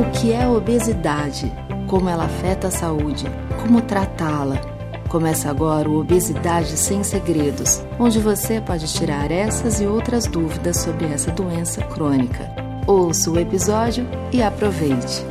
O que é obesidade? Como ela afeta a saúde? Como tratá-la? Começa agora o Obesidade Sem Segredos, onde você pode tirar essas e outras dúvidas sobre essa doença crônica. Ouça o episódio e aproveite!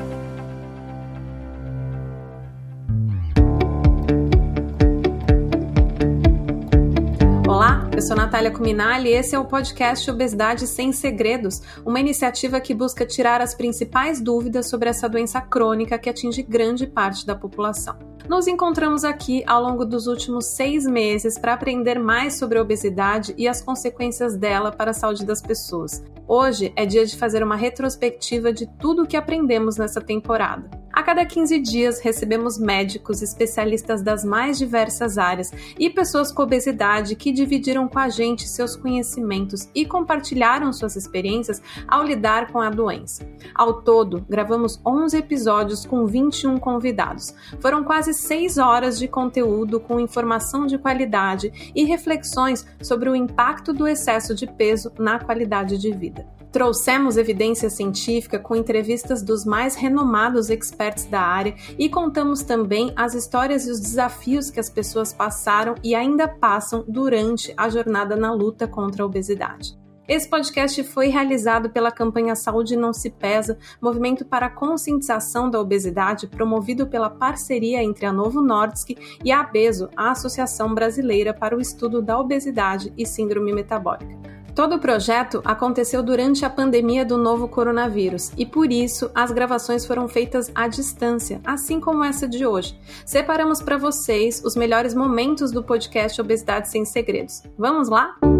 Eu sou Natália Cuminali e esse é o podcast Obesidade Sem Segredos, uma iniciativa que busca tirar as principais dúvidas sobre essa doença crônica que atinge grande parte da população. Nos encontramos aqui ao longo dos últimos seis meses para aprender mais sobre a obesidade e as consequências dela para a saúde das pessoas. Hoje é dia de fazer uma retrospectiva de tudo o que aprendemos nessa temporada. A cada 15 dias recebemos médicos, especialistas das mais diversas áreas e pessoas com obesidade que dividiram com a gente seus conhecimentos e compartilharam suas experiências ao lidar com a doença. Ao todo, gravamos 11 episódios com 21 convidados. Foram quase 6 horas de conteúdo com informação de qualidade e reflexões sobre o impacto do excesso de peso na qualidade de vida. Trouxemos evidência científica com entrevistas dos mais renomados experts da área e contamos também as histórias e os desafios que as pessoas passaram e ainda passam durante a jornada na luta contra a obesidade. Esse podcast foi realizado pela campanha Saúde Não Se Pesa, movimento para a conscientização da obesidade promovido pela parceria entre a Novo Nordisk e a ABESO, a Associação Brasileira para o Estudo da Obesidade e Síndrome Metabólica. Todo o projeto aconteceu durante a pandemia do novo coronavírus e por isso as gravações foram feitas à distância, assim como essa de hoje. Separamos para vocês os melhores momentos do podcast Obesidade Sem Segredos. Vamos lá? primeiro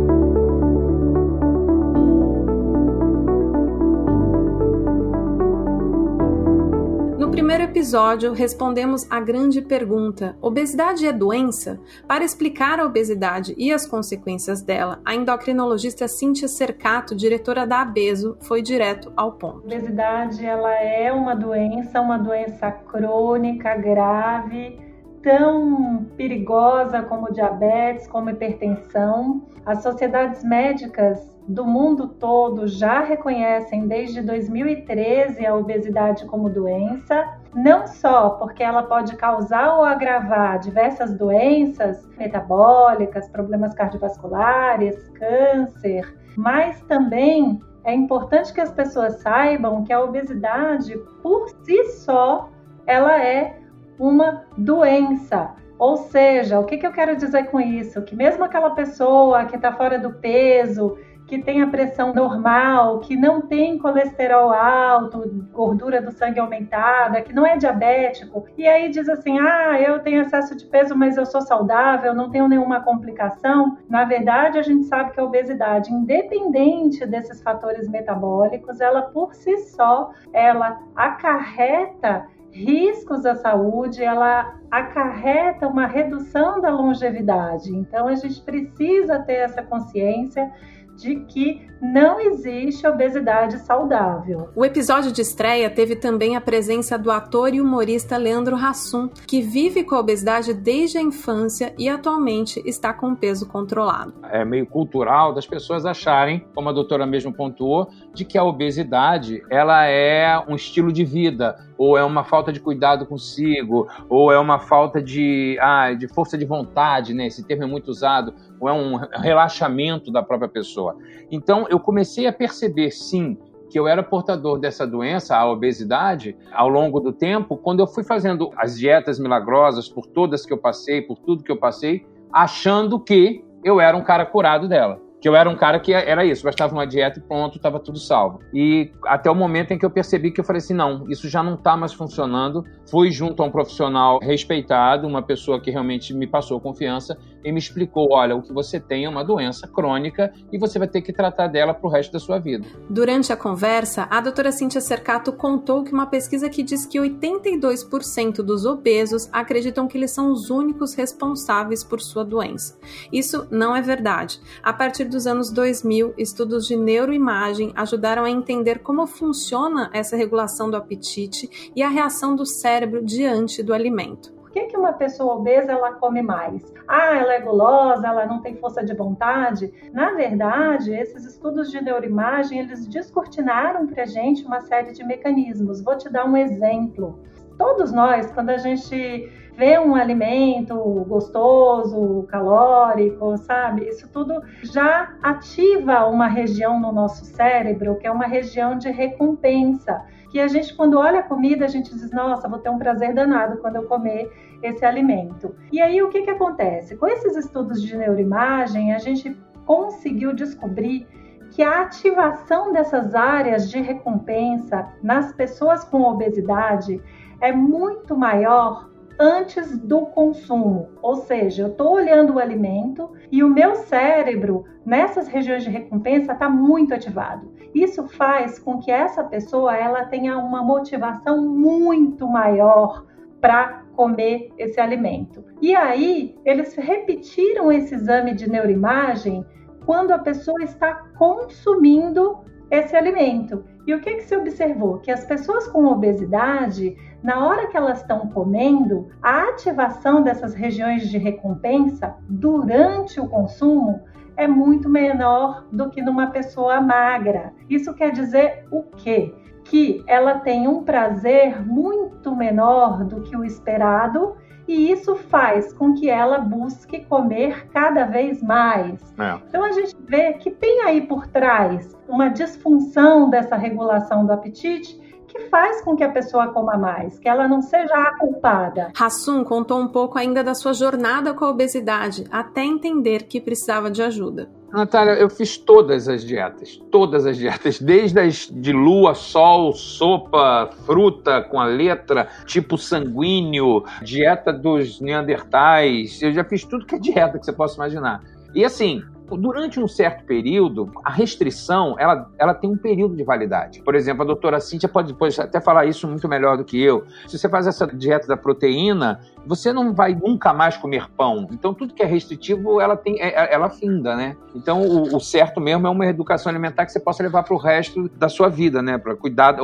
episódio, respondemos a grande pergunta: obesidade é doença? Para explicar a obesidade e as consequências dela, a endocrinologista Cíntia Cercato, diretora da ABESO, foi direto ao ponto. Obesidade ela é uma doença, uma doença crônica, grave, tão perigosa como diabetes, como hipertensão. As sociedades médicas do mundo todo já reconhecem desde 2013 a obesidade como doença, não só porque ela pode causar ou agravar diversas doenças metabólicas, problemas cardiovasculares, câncer, mas também é importante que as pessoas saibam que a obesidade por si só ela é uma doença. Ou seja, o que, que eu quero dizer com isso? Que mesmo aquela pessoa que está fora do peso, que tem a pressão normal, que não tem colesterol alto, gordura do sangue aumentada, que não é diabético, e aí diz assim: ah, eu tenho excesso de peso, mas eu sou saudável, não tenho nenhuma complicação. Na verdade, a gente sabe que a obesidade, independente desses fatores metabólicos, ela por si só, ela acarreta riscos à saúde, ela acarreta uma redução da longevidade. Então a gente precisa ter essa consciência de que não existe obesidade saudável. O episódio de estreia teve também a presença do ator e humorista Leandro Hassum, que vive com a obesidade desde a infância e atualmente está com peso controlado. É meio cultural das pessoas acharem, como a doutora mesmo pontuou, de que a obesidade ela é um estilo de vida, ou é uma falta de cuidado consigo, ou é uma falta de, ah, de força de vontade, né? Esse termo é muito usado, ou é um relaxamento da própria pessoa. Então, eu comecei a perceber, sim, que eu era portador dessa doença, a obesidade, ao longo do tempo, quando eu fui fazendo as dietas milagrosas, por todas que eu passei, por tudo que eu passei, achando que eu era um cara curado dela que eu era um cara que era isso, bastava uma dieta e pronto, estava tudo salvo. E até o momento em que eu percebi que eu falei assim, não, isso já não está mais funcionando. Fui junto a um profissional respeitado, uma pessoa que realmente me passou confiança e me explicou, olha, o que você tem é uma doença crônica e você vai ter que tratar dela para o resto da sua vida. Durante a conversa, a doutora Cíntia Cercato contou que uma pesquisa que diz que 82% dos obesos acreditam que eles são os únicos responsáveis por sua doença. Isso não é verdade. A partir dos anos 2000, estudos de neuroimagem ajudaram a entender como funciona essa regulação do apetite e a reação do cérebro diante do alimento. Por que, que uma pessoa obesa ela come mais? Ah, ela é gulosa, ela não tem força de vontade? Na verdade, esses estudos de neuroimagem, eles descortinaram para gente uma série de mecanismos. Vou te dar um exemplo. Todos nós, quando a gente vê um alimento gostoso, calórico, sabe? Isso tudo já ativa uma região no nosso cérebro, que é uma região de recompensa. Que a gente, quando olha a comida, a gente diz: Nossa, vou ter um prazer danado quando eu comer esse alimento. E aí, o que, que acontece? Com esses estudos de neuroimagem, a gente conseguiu descobrir que a ativação dessas áreas de recompensa nas pessoas com obesidade é muito maior antes do consumo. Ou seja, eu estou olhando o alimento e o meu cérebro, nessas regiões de recompensa, está muito ativado. Isso faz com que essa pessoa ela tenha uma motivação muito maior para comer esse alimento. E aí, eles repetiram esse exame de neuroimagem quando a pessoa está consumindo esse alimento. E o que, que se observou? Que as pessoas com obesidade, na hora que elas estão comendo, a ativação dessas regiões de recompensa durante o consumo é muito menor do que numa pessoa magra. Isso quer dizer o quê? Que ela tem um prazer muito menor do que o esperado e isso faz com que ela busque comer cada vez mais. É. Então a gente vê que tem aí por trás uma disfunção dessa regulação do apetite que faz com que a pessoa coma mais, que ela não seja a culpada. Hassum contou um pouco ainda da sua jornada com a obesidade, até entender que precisava de ajuda. Natália, eu fiz todas as dietas, todas as dietas, desde as de lua, sol, sopa, fruta com a letra, tipo sanguíneo, dieta dos neandertais, eu já fiz tudo que é dieta que você possa imaginar. E assim, durante um certo período, a restrição, ela, ela tem um período de validade. Por exemplo, a doutora Cíntia pode depois até falar isso muito melhor do que eu. Se você faz essa dieta da proteína, você não vai nunca mais comer pão. Então, tudo que é restritivo, ela tem, é, é, ela finda, né? Então, o, o certo mesmo é uma educação alimentar que você possa levar para o resto da sua vida, né? Para cuidar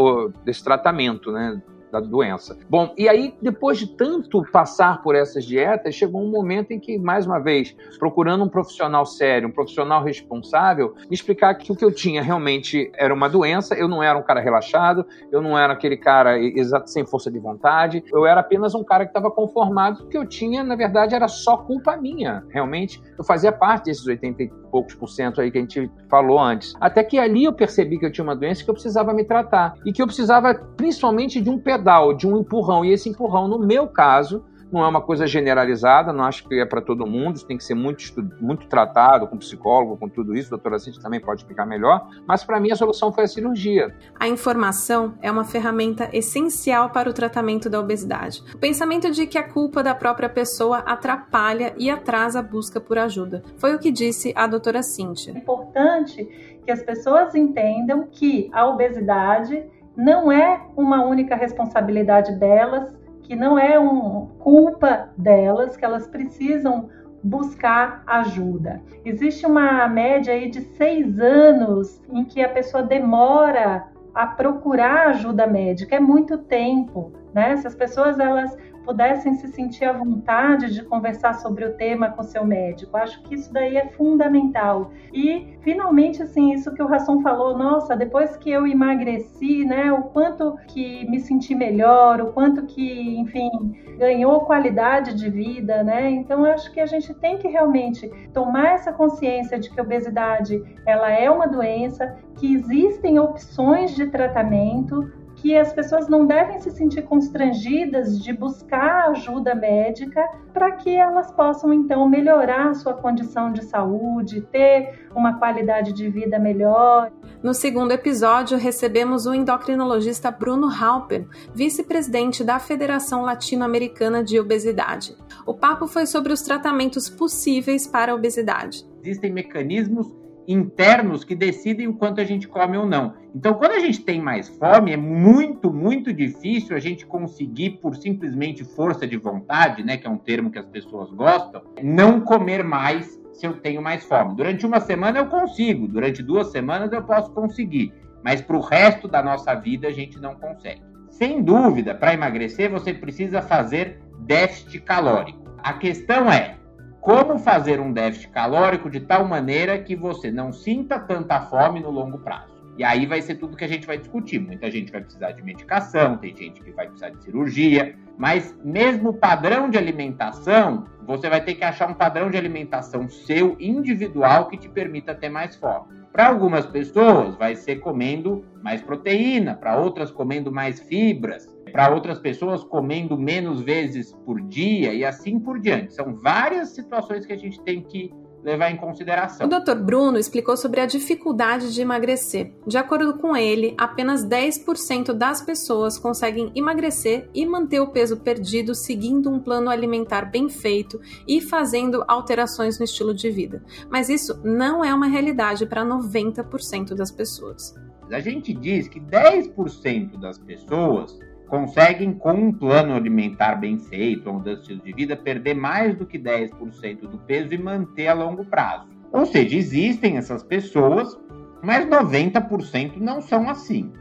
desse tratamento, né? Da doença. Bom, e aí, depois de tanto passar por essas dietas, chegou um momento em que, mais uma vez, procurando um profissional sério, um profissional responsável, me explicar que o que eu tinha realmente era uma doença, eu não era um cara relaxado, eu não era aquele cara exato sem força de vontade, eu era apenas um cara que estava conformado, que eu tinha, na verdade, era só culpa minha, realmente. Eu fazia parte desses 80 e poucos por cento aí que a gente falou antes. Até que ali eu percebi que eu tinha uma doença que eu precisava me tratar e que eu precisava principalmente de um pedaço pedal, de um empurrão. E esse empurrão, no meu caso, não é uma coisa generalizada, não acho que é para todo mundo, isso tem que ser muito, muito tratado com psicólogo, com tudo isso, a doutora Cintia também pode explicar melhor, mas para mim a solução foi a cirurgia. A informação é uma ferramenta essencial para o tratamento da obesidade. O pensamento de que a culpa da própria pessoa atrapalha e atrasa a busca por ajuda. Foi o que disse a doutora Cíntia. É importante que as pessoas entendam que a obesidade não é uma única responsabilidade delas, que não é um culpa delas, que elas precisam buscar ajuda. Existe uma média aí de seis anos em que a pessoa demora a procurar ajuda médica. É muito tempo, né? Se as pessoas elas pudessem se sentir à vontade de conversar sobre o tema com seu médico. Acho que isso daí é fundamental. E finalmente, assim, isso que o Rasson falou, nossa, depois que eu emagreci, né, o quanto que me senti melhor, o quanto que, enfim, ganhou qualidade de vida, né? Então, acho que a gente tem que realmente tomar essa consciência de que a obesidade, ela é uma doença, que existem opções de tratamento, que as pessoas não devem se sentir constrangidas de buscar ajuda médica para que elas possam então melhorar a sua condição de saúde, ter uma qualidade de vida melhor. No segundo episódio, recebemos o endocrinologista Bruno Halper, vice-presidente da Federação Latino-Americana de Obesidade. O papo foi sobre os tratamentos possíveis para a obesidade. Existem mecanismos internos que decidem o quanto a gente come ou não. Então, quando a gente tem mais fome, é muito, muito difícil a gente conseguir, por simplesmente força de vontade, né, que é um termo que as pessoas gostam, não comer mais se eu tenho mais fome. Durante uma semana eu consigo, durante duas semanas eu posso conseguir, mas para o resto da nossa vida a gente não consegue. Sem dúvida, para emagrecer você precisa fazer déficit calórico. A questão é como fazer um déficit calórico de tal maneira que você não sinta tanta fome no longo prazo. E aí vai ser tudo que a gente vai discutir. Muita gente vai precisar de medicação, tem gente que vai precisar de cirurgia, mas mesmo padrão de alimentação, você vai ter que achar um padrão de alimentação seu individual que te permita ter mais fome. Para algumas pessoas, vai ser comendo mais proteína, para outras, comendo mais fibras, para outras pessoas, comendo menos vezes por dia e assim por diante. São várias situações que a gente tem que levar em consideração. O Dr. Bruno explicou sobre a dificuldade de emagrecer. De acordo com ele, apenas 10% das pessoas conseguem emagrecer e manter o peso perdido seguindo um plano alimentar bem feito e fazendo alterações no estilo de vida. Mas isso não é uma realidade para 90% das pessoas. A gente diz que 10% das pessoas conseguem, com um plano alimentar bem feito, um estilo de vida, perder mais do que 10% do peso e manter a longo prazo. Ou seja, existem essas pessoas, mas 90% não são assim.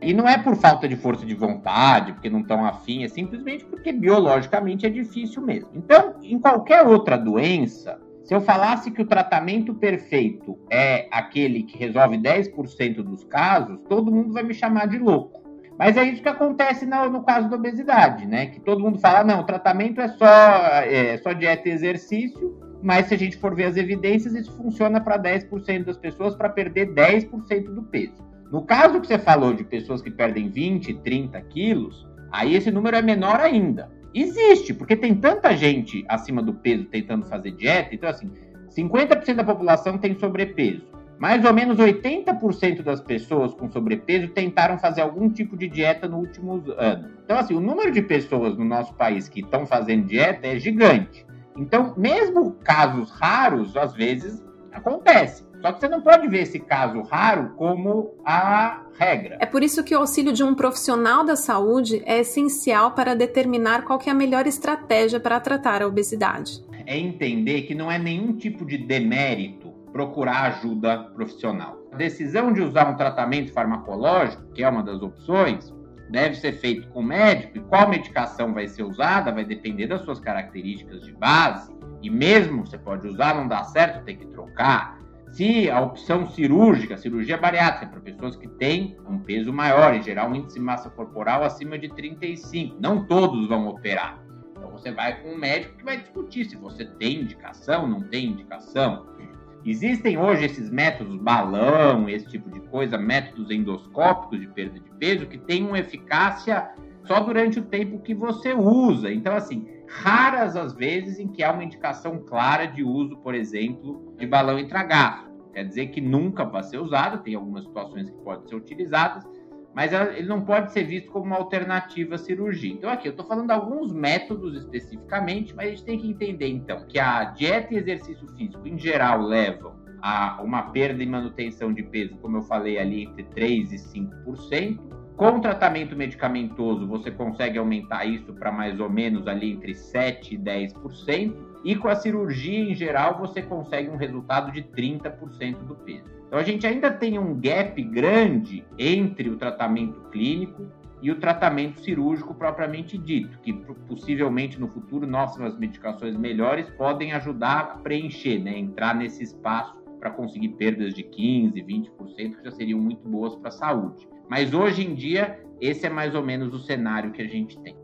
E não é por falta de força de vontade, porque não estão afim, é simplesmente porque biologicamente é difícil mesmo. Então, em qualquer outra doença, se eu falasse que o tratamento perfeito é aquele que resolve 10% dos casos, todo mundo vai me chamar de louco. Mas é isso que acontece no, no, caso da obesidade, né? Que todo mundo fala, não, o tratamento é só, é, só dieta e exercício, mas se a gente for ver as evidências, isso funciona para 10% das pessoas para perder 10% do peso. No caso que você falou de pessoas que perdem 20, 30 quilos, aí esse número é menor ainda. Existe, porque tem tanta gente acima do peso tentando fazer dieta, então assim, 50% da população tem sobrepeso. Mais ou menos 80% das pessoas com sobrepeso tentaram fazer algum tipo de dieta no último ano. Então, assim, o número de pessoas no nosso país que estão fazendo dieta é gigante. Então, mesmo casos raros, às vezes acontece. Só que você não pode ver esse caso raro como a regra. É por isso que o auxílio de um profissional da saúde é essencial para determinar qual é a melhor estratégia para tratar a obesidade. É entender que não é nenhum tipo de demérito procurar ajuda profissional. A decisão de usar um tratamento farmacológico, que é uma das opções, deve ser feito com o médico e qual medicação vai ser usada vai depender das suas características de base. E mesmo você pode usar, não dá certo, tem que trocar. Se a opção cirúrgica, cirurgia bariátrica, para pessoas que têm um peso maior, em geral um índice de massa corporal acima de 35, não todos vão operar. Então você vai com um médico que vai discutir se você tem indicação, não tem indicação. Existem hoje esses métodos balão, esse tipo de coisa, métodos endoscópicos de perda de peso, que têm uma eficácia só durante o tempo que você usa. Então, assim, raras as vezes em que há uma indicação clara de uso, por exemplo, de balão intragástrico. Quer dizer que nunca vai ser usado, tem algumas situações que podem ser utilizadas, mas ele não pode ser visto como uma alternativa à cirurgia. Então, aqui eu estou falando de alguns métodos especificamente, mas a gente tem que entender, então, que a dieta e exercício físico, em geral, levam a uma perda e manutenção de peso, como eu falei ali, entre 3% e 5%. Com tratamento medicamentoso, você consegue aumentar isso para mais ou menos ali entre 7% e 10%. E com a cirurgia, em geral, você consegue um resultado de 30% do peso. Então a gente ainda tem um gap grande entre o tratamento clínico e o tratamento cirúrgico propriamente dito, que possivelmente no futuro nossas medicações melhores podem ajudar a preencher, né, entrar nesse espaço para conseguir perdas de 15, 20%, que já seriam muito boas para a saúde. Mas hoje em dia, esse é mais ou menos o cenário que a gente tem.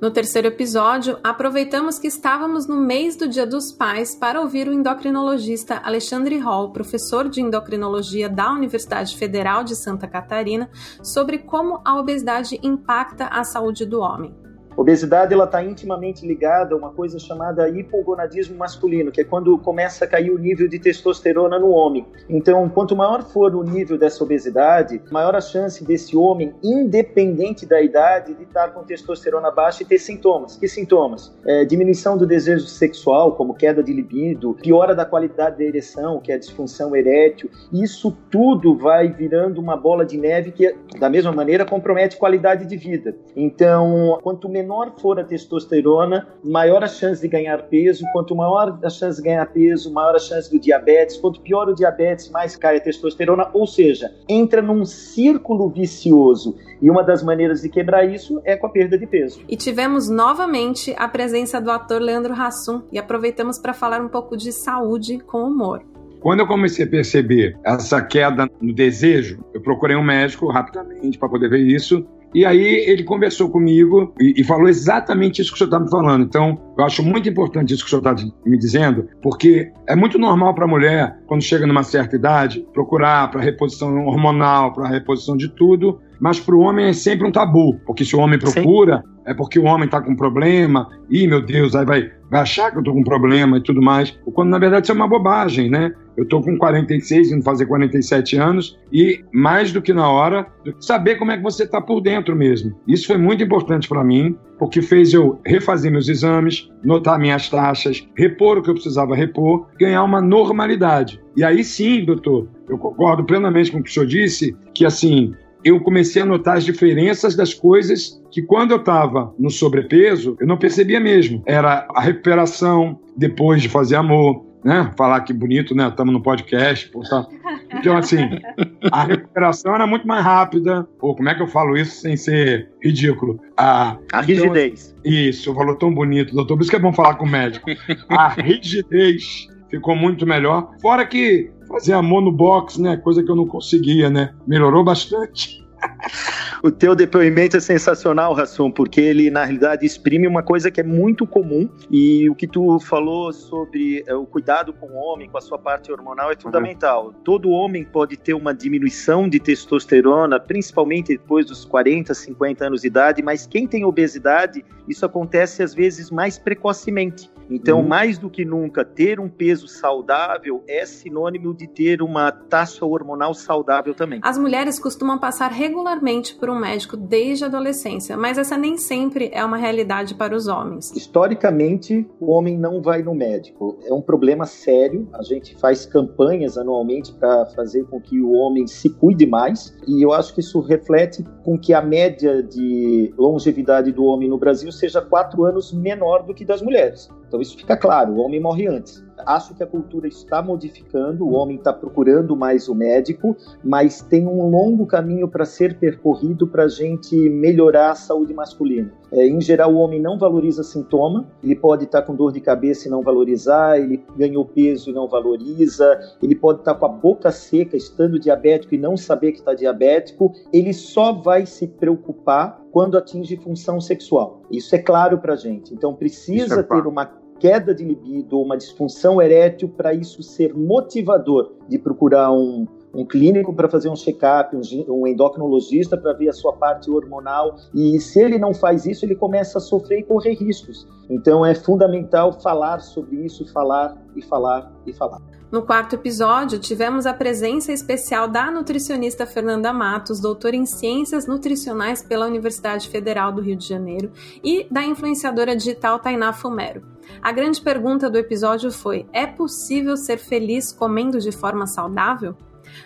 No terceiro episódio, aproveitamos que estávamos no mês do Dia dos Pais para ouvir o endocrinologista Alexandre Hall, professor de endocrinologia da Universidade Federal de Santa Catarina, sobre como a obesidade impacta a saúde do homem. Obesidade ela está intimamente ligada a uma coisa chamada hipogonadismo masculino, que é quando começa a cair o nível de testosterona no homem. Então, quanto maior for o nível dessa obesidade, maior a chance desse homem, independente da idade, de estar com testosterona baixa e ter sintomas. Que sintomas? É, diminuição do desejo sexual, como queda de libido, piora da qualidade da ereção, que é a disfunção erétil. Isso tudo vai virando uma bola de neve que, da mesma maneira, compromete qualidade de vida. Então, quanto menor for a testosterona, maior a chance de ganhar peso. Quanto maior a chance de ganhar peso, maior a chance do diabetes. Quanto pior o diabetes, mais cai a testosterona. Ou seja, entra num círculo vicioso. E uma das maneiras de quebrar isso é com a perda de peso. E tivemos novamente a presença do ator Leandro Hassum e aproveitamos para falar um pouco de saúde com humor. Quando eu comecei a perceber essa queda no desejo, eu procurei um médico rapidamente para poder ver isso. E aí ele conversou comigo e, e falou exatamente isso que o senhor está me falando. Então, eu acho muito importante isso que o senhor está me dizendo, porque é muito normal para a mulher, quando chega numa certa idade, procurar para reposição hormonal, para reposição de tudo, mas para o homem é sempre um tabu, porque se o homem procura, Sim. é porque o homem está com problema, e meu Deus, aí vai, vai achar que eu estou com problema e tudo mais, quando na verdade isso é uma bobagem, né? Eu estou com 46, indo fazer 47 anos, e mais do que na hora, saber como é que você está por dentro mesmo. Isso foi muito importante para mim, porque fez eu refazer meus exames, notar minhas taxas, repor o que eu precisava repor, ganhar uma normalidade. E aí sim, doutor, eu concordo plenamente com o que o senhor disse, que assim, eu comecei a notar as diferenças das coisas que quando eu estava no sobrepeso, eu não percebia mesmo. Era a recuperação depois de fazer amor, né? Falar que bonito, né? Estamos no podcast, pô, tá? Então, assim, a recuperação era muito mais rápida. Pô, como é que eu falo isso sem ser ridículo? A, a rigidez. Então, isso, falou tão bonito, doutor. Por isso que é bom falar com o médico. A rigidez ficou muito melhor. Fora que fazer amor no box, né? Coisa que eu não conseguia, né? Melhorou bastante. O teu depoimento é sensacional, Rassum, porque ele, na realidade, exprime uma coisa que é muito comum e o que tu falou sobre é, o cuidado com o homem, com a sua parte hormonal, é fundamental. Uhum. Todo homem pode ter uma diminuição de testosterona, principalmente depois dos 40, 50 anos de idade, mas quem tem obesidade, isso acontece às vezes mais precocemente. Então, uhum. mais do que nunca, ter um peso saudável é sinônimo de ter uma taxa hormonal saudável também. As mulheres costumam passar regularmente por um médico desde a adolescência, mas essa nem sempre é uma realidade para os homens. Historicamente, o homem não vai no médico. É um problema sério. A gente faz campanhas anualmente para fazer com que o homem se cuide mais, e eu acho que isso reflete com que a média de longevidade do homem no Brasil seja quatro anos menor do que das mulheres. Então isso fica claro, o homem morre antes. Acho que a cultura está modificando, o homem está procurando mais o médico, mas tem um longo caminho para ser percorrido para a gente melhorar a saúde masculina. É, em geral, o homem não valoriza sintoma, ele pode estar tá com dor de cabeça e não valorizar, ele ganhou peso e não valoriza, ele pode estar tá com a boca seca, estando diabético e não saber que está diabético, ele só vai se preocupar quando atinge função sexual. Isso é claro para a gente. Então, precisa é ter uma queda de libido ou uma disfunção erétil para isso ser motivador de procurar um, um clínico para fazer um check-up, um, um, endocrinologista para ver a sua parte hormonal. E se ele não faz isso, ele começa a sofrer e correr riscos. Então é fundamental falar sobre isso, falar e falar e falar. No quarto episódio, tivemos a presença especial da nutricionista Fernanda Matos, doutora em Ciências Nutricionais pela Universidade Federal do Rio de Janeiro, e da influenciadora digital Tainá Fumero. A grande pergunta do episódio foi: é possível ser feliz comendo de forma saudável?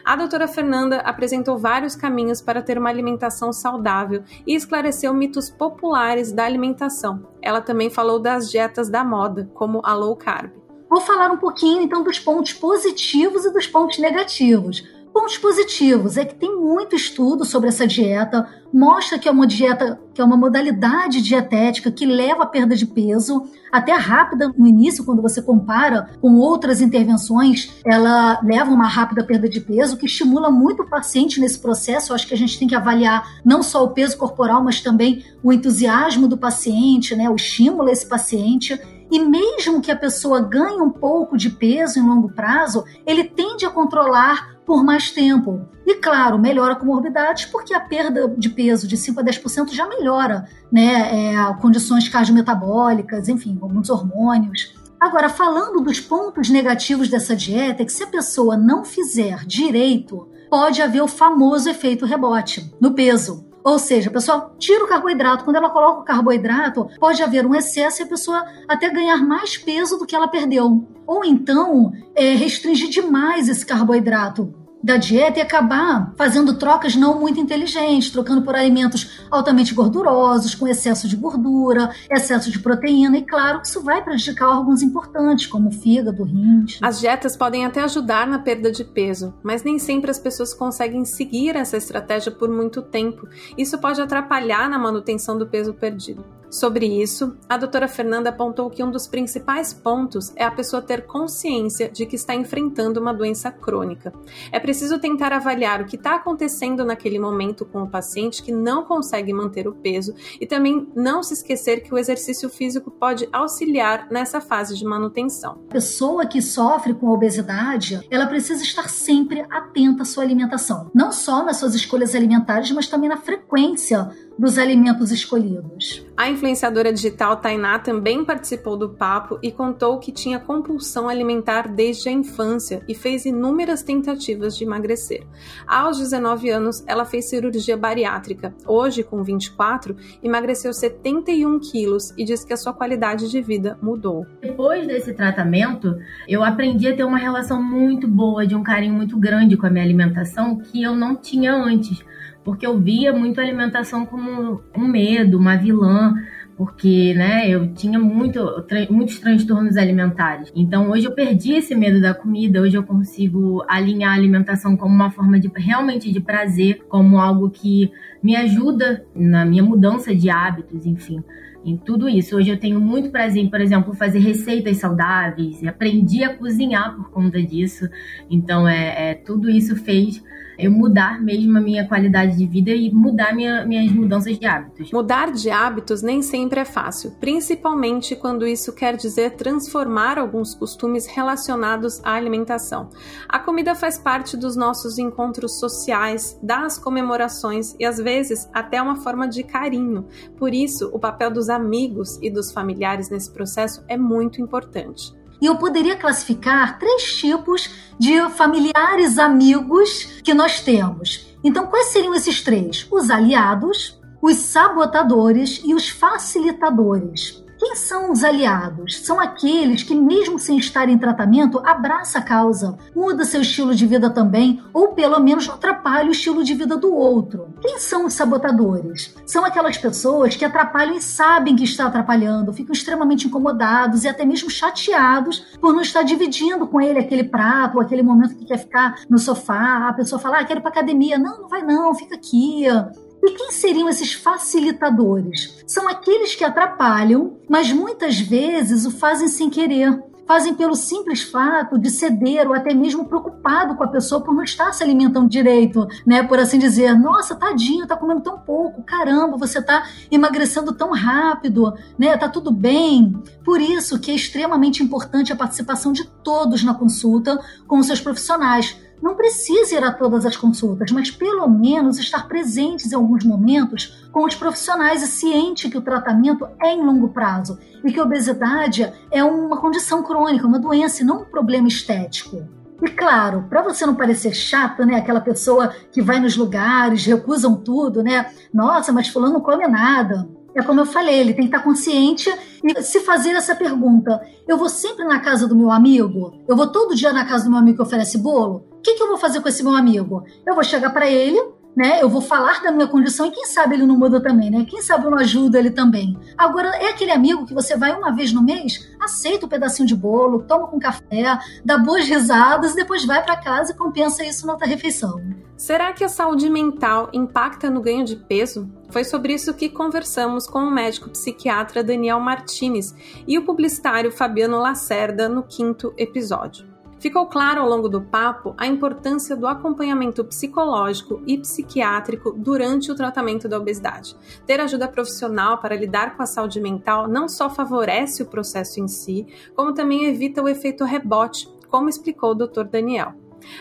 A doutora Fernanda apresentou vários caminhos para ter uma alimentação saudável e esclareceu mitos populares da alimentação. Ela também falou das dietas da moda, como a low carb. Vou falar um pouquinho então dos pontos positivos e dos pontos negativos. Pontos positivos é que tem muito estudo sobre essa dieta, mostra que é uma dieta, que é uma modalidade dietética que leva à perda de peso, até rápida no início, quando você compara com outras intervenções, ela leva uma rápida perda de peso, que estimula muito o paciente nesse processo. Eu acho que a gente tem que avaliar não só o peso corporal, mas também o entusiasmo do paciente, né, o estímulo a esse paciente. E mesmo que a pessoa ganhe um pouco de peso em longo prazo, ele tende a controlar por mais tempo. E claro, melhora comorbidades, porque a perda de peso de 5 a 10% já melhora né, é, condições cardiometabólicas, enfim, alguns hormônios. Agora, falando dos pontos negativos dessa dieta, é que se a pessoa não fizer direito, pode haver o famoso efeito rebote no peso. Ou seja, a pessoa tira o carboidrato, quando ela coloca o carboidrato, pode haver um excesso e a pessoa até ganhar mais peso do que ela perdeu. Ou então é, restringir demais esse carboidrato da dieta e acabar fazendo trocas não muito inteligentes, trocando por alimentos altamente gordurosos, com excesso de gordura, excesso de proteína, e claro que isso vai prejudicar órgãos importantes, como o fígado, rins. As dietas podem até ajudar na perda de peso, mas nem sempre as pessoas conseguem seguir essa estratégia por muito tempo. Isso pode atrapalhar na manutenção do peso perdido. Sobre isso, a doutora Fernanda apontou que um dos principais pontos é a pessoa ter consciência de que está enfrentando uma doença crônica. É preciso tentar avaliar o que está acontecendo naquele momento com o paciente que não consegue manter o peso e também não se esquecer que o exercício físico pode auxiliar nessa fase de manutenção. A pessoa que sofre com obesidade, ela precisa estar sempre atenta à sua alimentação, não só nas suas escolhas alimentares, mas também na frequência dos alimentos escolhidos. A influenciadora digital Tainá também participou do papo e contou que tinha compulsão alimentar desde a infância e fez inúmeras tentativas de emagrecer. Aos 19 anos, ela fez cirurgia bariátrica. Hoje, com 24, emagreceu 71 quilos e diz que a sua qualidade de vida mudou. Depois desse tratamento, eu aprendi a ter uma relação muito boa, de um carinho muito grande com a minha alimentação que eu não tinha antes porque eu via muito a alimentação como um medo, uma vilã, porque né, eu tinha muito, muitos transtornos alimentares. Então hoje eu perdi esse medo da comida, hoje eu consigo alinhar a alimentação como uma forma de realmente de prazer, como algo que me ajuda na minha mudança de hábitos, enfim. Em tudo isso. Hoje eu tenho muito prazer em, por exemplo, fazer receitas saudáveis. e Aprendi a cozinhar por conta disso. Então, é, é tudo isso fez eu mudar mesmo a minha qualidade de vida e mudar minha, minhas mudanças de hábitos. Mudar de hábitos nem sempre é fácil, principalmente quando isso quer dizer transformar alguns costumes relacionados à alimentação. A comida faz parte dos nossos encontros sociais, das comemorações e às vezes até uma forma de carinho. Por isso, o papel dos amigos e dos familiares nesse processo é muito importante. E eu poderia classificar três tipos de familiares amigos que nós temos. Então, quais seriam esses três? Os aliados, os sabotadores e os facilitadores. Quem são os aliados? São aqueles que, mesmo sem estar em tratamento, abraça a causa, muda seu estilo de vida também, ou pelo menos atrapalha o estilo de vida do outro. Quem são os sabotadores? São aquelas pessoas que atrapalham e sabem que está atrapalhando, ficam extremamente incomodados e até mesmo chateados por não estar dividindo com ele aquele prato aquele momento que quer ficar no sofá. A pessoa fala, ah, quero ir pra academia. Não, não vai não, fica aqui. E quem seriam esses facilitadores? São aqueles que atrapalham, mas muitas vezes o fazem sem querer. Fazem pelo simples fato de ceder ou até mesmo preocupado com a pessoa por não estar se alimentando direito, né? Por assim dizer, nossa, tadinho, tá comendo tão pouco, caramba, você tá emagrecendo tão rápido, né? Tá tudo bem. Por isso que é extremamente importante a participação de todos na consulta com os seus profissionais, não precisa ir a todas as consultas, mas pelo menos estar presentes em alguns momentos com os profissionais e ciente que o tratamento é em longo prazo e que a obesidade é uma condição crônica, uma doença e não um problema estético. E claro, para você não parecer chata, né, aquela pessoa que vai nos lugares, recusam tudo, né? Nossa, mas fulano não come nada. É como eu falei, ele tem que estar consciente e se fazer essa pergunta: eu vou sempre na casa do meu amigo? Eu vou todo dia na casa do meu amigo que oferece bolo? O que, que eu vou fazer com esse meu amigo? Eu vou chegar para ele, né? Eu vou falar da minha condição e quem sabe ele não muda também, né? Quem sabe eu não ajudo ele também. Agora, é aquele amigo que você vai uma vez no mês, aceita um pedacinho de bolo, toma com café, dá boas risadas, depois vai para casa e compensa isso na outra refeição. Será que a saúde mental impacta no ganho de peso? Foi sobre isso que conversamos com o médico psiquiatra Daniel Martinez e o publicitário Fabiano Lacerda no quinto episódio. Ficou claro ao longo do papo a importância do acompanhamento psicológico e psiquiátrico durante o tratamento da obesidade. Ter ajuda profissional para lidar com a saúde mental não só favorece o processo em si, como também evita o efeito rebote, como explicou o Dr. Daniel.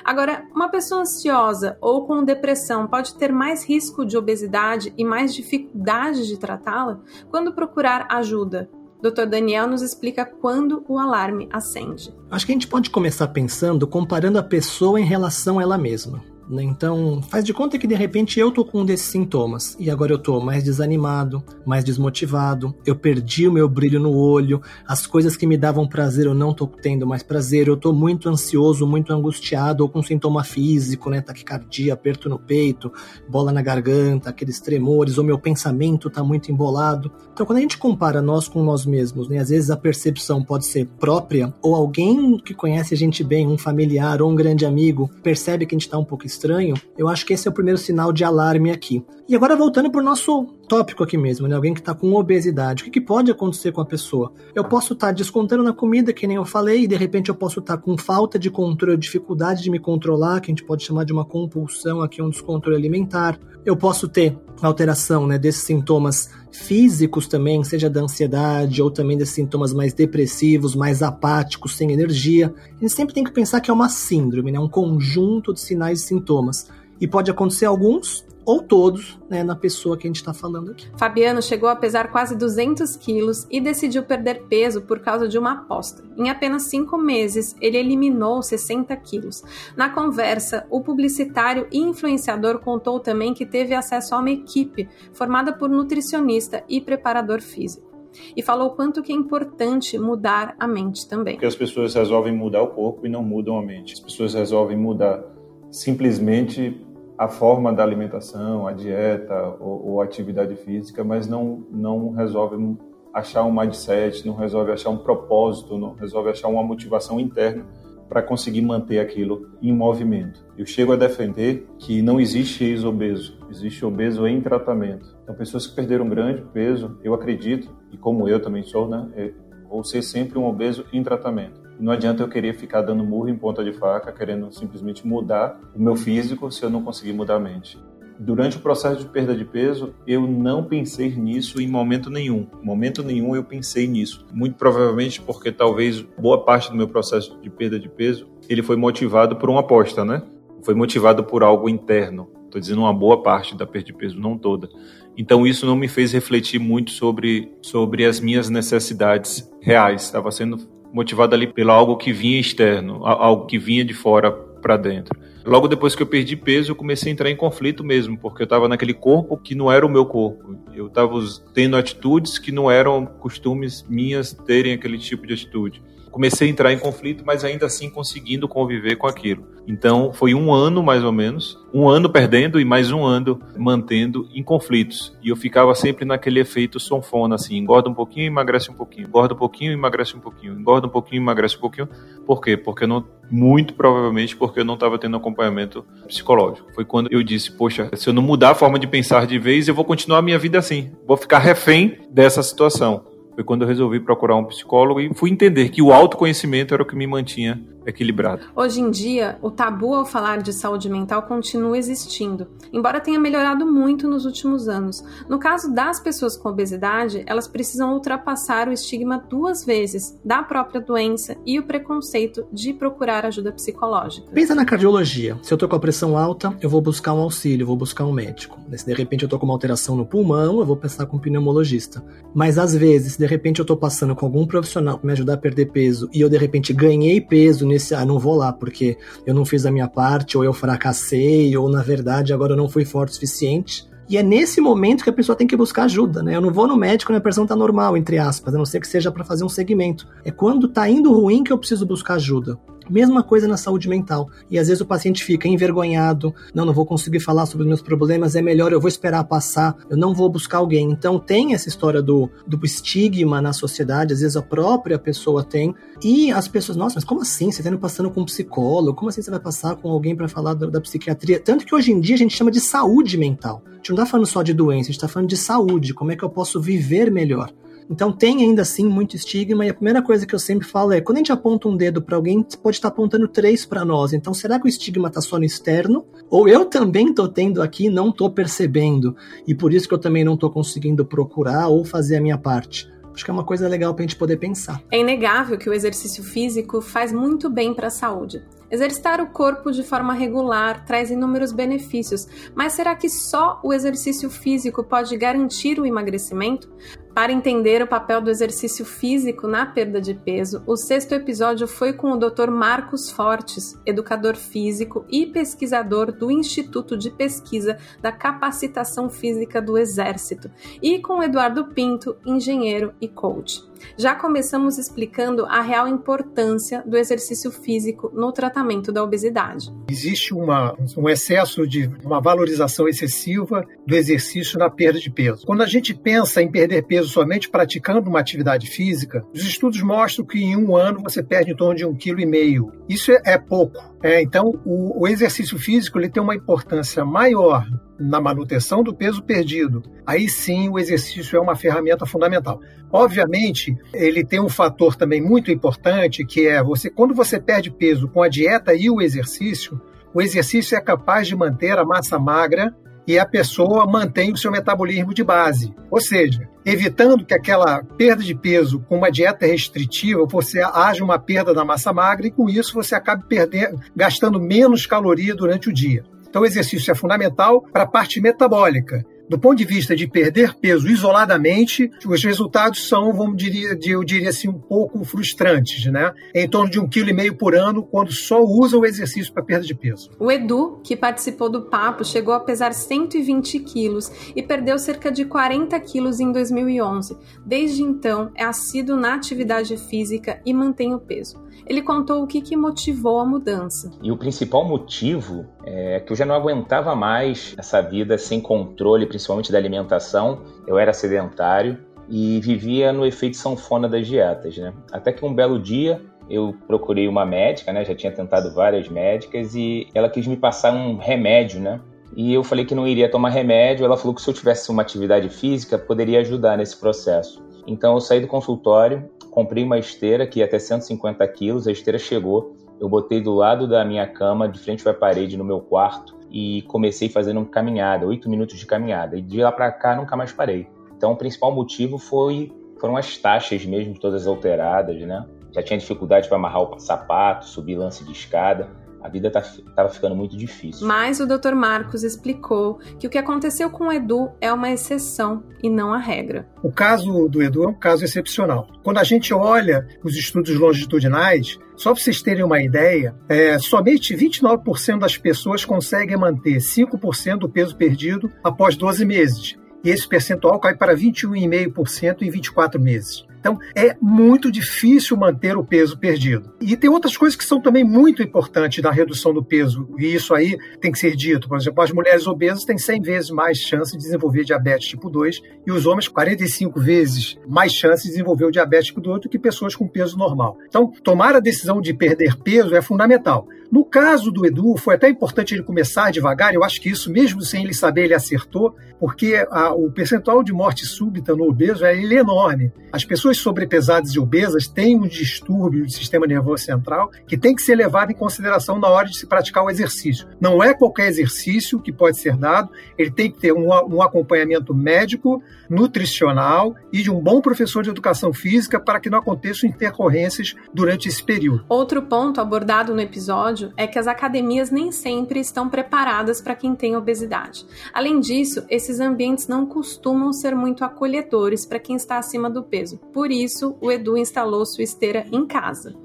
Agora, uma pessoa ansiosa ou com depressão pode ter mais risco de obesidade e mais dificuldade de tratá-la? Quando procurar ajuda? Dr. Daniel nos explica quando o alarme acende. Acho que a gente pode começar pensando comparando a pessoa em relação a ela mesma. Né? Então, faz de conta que de repente eu tô com um desses sintomas. E agora eu tô mais desanimado, mais desmotivado, eu perdi o meu brilho no olho, as coisas que me davam prazer eu não tô tendo mais prazer, eu tô muito ansioso, muito angustiado ou com sintoma físico, né, taquicardia, aperto no peito, bola na garganta, aqueles tremores, ou meu pensamento tá muito embolado. Então, quando a gente compara nós com nós mesmos, né, às vezes a percepção pode ser própria ou alguém que conhece a gente bem, um familiar ou um grande amigo, percebe que a gente tá um pouco estranho, eu acho que esse é o primeiro sinal de alarme aqui. E agora voltando para o nosso tópico aqui mesmo, né? Alguém que está com obesidade. O que, que, pode acontecer com a pessoa? Eu posso estar tá descontando na comida, que nem eu falei, e de repente eu posso estar tá com falta de controle, dificuldade de me controlar, que a gente pode chamar de uma compulsão aqui, um descontrole alimentar. Eu posso ter alteração né, desses sintomas físicos também, seja da ansiedade ou também desses sintomas mais depressivos, mais apáticos, sem energia. A gente sempre tem que pensar que é uma síndrome, né, um conjunto de sinais e sintomas. E pode acontecer alguns ou todos né, na pessoa que a gente está falando aqui. Fabiano chegou a pesar quase 200 quilos e decidiu perder peso por causa de uma aposta. Em apenas cinco meses, ele eliminou 60 quilos. Na conversa, o publicitário e influenciador contou também que teve acesso a uma equipe formada por nutricionista e preparador físico. E falou quanto que é importante mudar a mente também. Porque as pessoas resolvem mudar o corpo e não mudam a mente. As pessoas resolvem mudar simplesmente a forma da alimentação, a dieta ou, ou atividade física, mas não, não resolve achar um mindset, não resolve achar um propósito, não resolve achar uma motivação interna para conseguir manter aquilo em movimento. Eu chego a defender que não existe ex-obeso, existe obeso em tratamento. Então, pessoas que perderam grande peso, eu acredito, e como eu também sou, né, vou ser sempre um obeso em tratamento. Não adianta eu querer ficar dando murro em ponta de faca, querendo simplesmente mudar o meu físico se eu não conseguir mudar a mente. Durante o processo de perda de peso, eu não pensei nisso em momento nenhum. Em momento nenhum eu pensei nisso. Muito provavelmente porque talvez boa parte do meu processo de perda de peso, ele foi motivado por uma aposta, né? Foi motivado por algo interno. Estou dizendo uma boa parte da perda de peso, não toda. Então isso não me fez refletir muito sobre, sobre as minhas necessidades reais. Estava sendo motivado ali pelo algo que vinha externo, algo que vinha de fora para dentro. Logo depois que eu perdi peso, eu comecei a entrar em conflito mesmo, porque eu estava naquele corpo que não era o meu corpo. Eu estava tendo atitudes que não eram costumes minhas terem aquele tipo de atitude comecei a entrar em conflito, mas ainda assim conseguindo conviver com aquilo. Então foi um ano mais ou menos, um ano perdendo e mais um ano mantendo em conflitos. E eu ficava sempre naquele efeito sonfona, assim, engorda um pouquinho, emagrece um pouquinho, engorda um pouquinho, emagrece um pouquinho, engorda um pouquinho, emagrece um pouquinho. Por quê? Porque não, muito provavelmente porque eu não estava tendo acompanhamento psicológico. Foi quando eu disse, poxa, se eu não mudar a forma de pensar de vez, eu vou continuar a minha vida assim, vou ficar refém dessa situação. Foi quando eu resolvi procurar um psicólogo e fui entender que o autoconhecimento era o que me mantinha equilibrado. Hoje em dia, o tabu ao falar de saúde mental continua existindo, embora tenha melhorado muito nos últimos anos. No caso das pessoas com obesidade, elas precisam ultrapassar o estigma duas vezes da própria doença e o preconceito de procurar ajuda psicológica. Pensa na cardiologia. Se eu tô com a pressão alta, eu vou buscar um auxílio, vou buscar um médico. Se de repente eu tô com uma alteração no pulmão, eu vou pensar com um pneumologista. Mas às vezes, se de repente eu tô passando com algum profissional para me ajudar a perder peso e eu de repente ganhei peso nesse, ah, não vou lá porque eu não fiz a minha parte, ou eu fracassei, ou na verdade agora eu não fui forte o suficiente. E é nesse momento que a pessoa tem que buscar ajuda, né? Eu não vou no médico quando a pressão tá normal, entre aspas, a não ser que seja para fazer um segmento. É quando tá indo ruim que eu preciso buscar ajuda. Mesma coisa na saúde mental. E às vezes o paciente fica envergonhado, não, não vou conseguir falar sobre os meus problemas, é melhor eu vou esperar passar, eu não vou buscar alguém. Então tem essa história do, do estigma na sociedade, às vezes a própria pessoa tem, e as pessoas, nossa, mas como assim? Você está indo passando com um psicólogo? Como assim você vai passar com alguém para falar da, da, psiquiatria? Tanto que hoje em dia a gente chama de saúde mental. A gente não está falando só de doença, a gente está falando de saúde, como é que eu posso viver melhor. Então tem ainda assim muito estigma e a primeira coisa que eu sempre falo é, quando a gente aponta um dedo para alguém, pode estar apontando três para nós. Então será que o estigma está só no externo? Ou eu também estou tendo aqui, não estou percebendo e por isso que eu também não estou conseguindo procurar ou fazer a minha parte? Acho que é uma coisa legal para a gente poder pensar. É inegável que o exercício físico faz muito bem para a saúde. Exercitar o corpo de forma regular traz inúmeros benefícios, mas será que só o exercício físico pode garantir o emagrecimento? Para entender o papel do exercício físico na perda de peso, o sexto episódio foi com o Dr. Marcos Fortes, educador físico e pesquisador do Instituto de Pesquisa da Capacitação Física do Exército, e com Eduardo Pinto, engenheiro e coach. Já começamos explicando a real importância do exercício físico no tratamento da obesidade. Existe uma, um excesso de uma valorização excessiva do exercício na perda de peso. Quando a gente pensa em perder peso somente praticando uma atividade física, os estudos mostram que em um ano você perde em torno de um quilo e meio. Isso é, é pouco. É, então, o, o, exercício físico ele tem uma importância maior na manutenção do peso perdido. Aí sim, o exercício é uma ferramenta fundamental. Obviamente, ele tem um fator também muito importante que é você quando você perde peso com a dieta e o exercício, o exercício é capaz de manter a massa magra e a pessoa mantém o seu metabolismo de base. Ou seja, evitando que aquela perda de peso com uma dieta restritiva, você haja uma perda da massa magra e com isso você acabe perdendo, gastando menos caloria durante o dia. Então, o exercício é fundamental para a parte metabólica. Do ponto de vista de perder peso isoladamente, os resultados são, vamos dizer, eu diria assim, um pouco frustrantes, né? Em torno de um quilo e meio por ano, quando só usa o exercício para perda de peso. O Edu, que participou do papo, chegou a pesar 120 quilos e perdeu cerca de 40 quilos em 2011. Desde então, é assíduo na atividade física e mantém o peso ele contou o que, que motivou a mudança. E o principal motivo é que eu já não aguentava mais essa vida sem controle, principalmente da alimentação. Eu era sedentário e vivia no efeito sanfona das dietas, né? Até que um belo dia eu procurei uma médica, né? Já tinha tentado várias médicas e ela quis me passar um remédio, né? E eu falei que não iria tomar remédio. Ela falou que se eu tivesse uma atividade física, poderia ajudar nesse processo. Então eu saí do consultório, comprei uma esteira que ia até 150 quilos, a esteira chegou, eu botei do lado da minha cama, de frente para a parede no meu quarto e comecei fazendo uma caminhada, oito minutos de caminhada. E de lá para cá nunca mais parei. Então o principal motivo foi foram as taxas mesmo todas alteradas, né? Já tinha dificuldade para amarrar o sapato, subir lance de escada a vida estava tá, ficando muito difícil. Mas o Dr. Marcos explicou que o que aconteceu com o Edu é uma exceção e não a regra. O caso do Edu é um caso excepcional. Quando a gente olha os estudos longitudinais, só para vocês terem uma ideia, é, somente 29% das pessoas conseguem manter 5% do peso perdido após 12 meses. E esse percentual cai para 21,5% em 24 meses. Então, é muito difícil manter o peso perdido. E tem outras coisas que são também muito importantes na redução do peso, e isso aí tem que ser dito. Por exemplo, as mulheres obesas têm 100 vezes mais chance de desenvolver diabetes tipo 2 e os homens 45 vezes mais chance de desenvolver o diabetes tipo 2 do que pessoas com peso normal. Então, tomar a decisão de perder peso é fundamental. No caso do Edu, foi até importante ele começar devagar, eu acho que isso, mesmo sem ele saber, ele acertou, porque a, o percentual de morte súbita no obeso é, é enorme. As pessoas sobrepesadas e obesas têm um distúrbio do sistema nervoso central que tem que ser levado em consideração na hora de se praticar o exercício. Não é qualquer exercício que pode ser dado, ele tem que ter um, um acompanhamento médico, nutricional e de um bom professor de educação física para que não aconteçam intercorrências durante esse período. Outro ponto abordado no episódio episódio é que as academias nem sempre estão preparadas para quem tem obesidade. Além disso, esses ambientes não costumam ser muito acolhedores para quem está acima do peso. Por isso, o Edu instalou sua esteira em casa.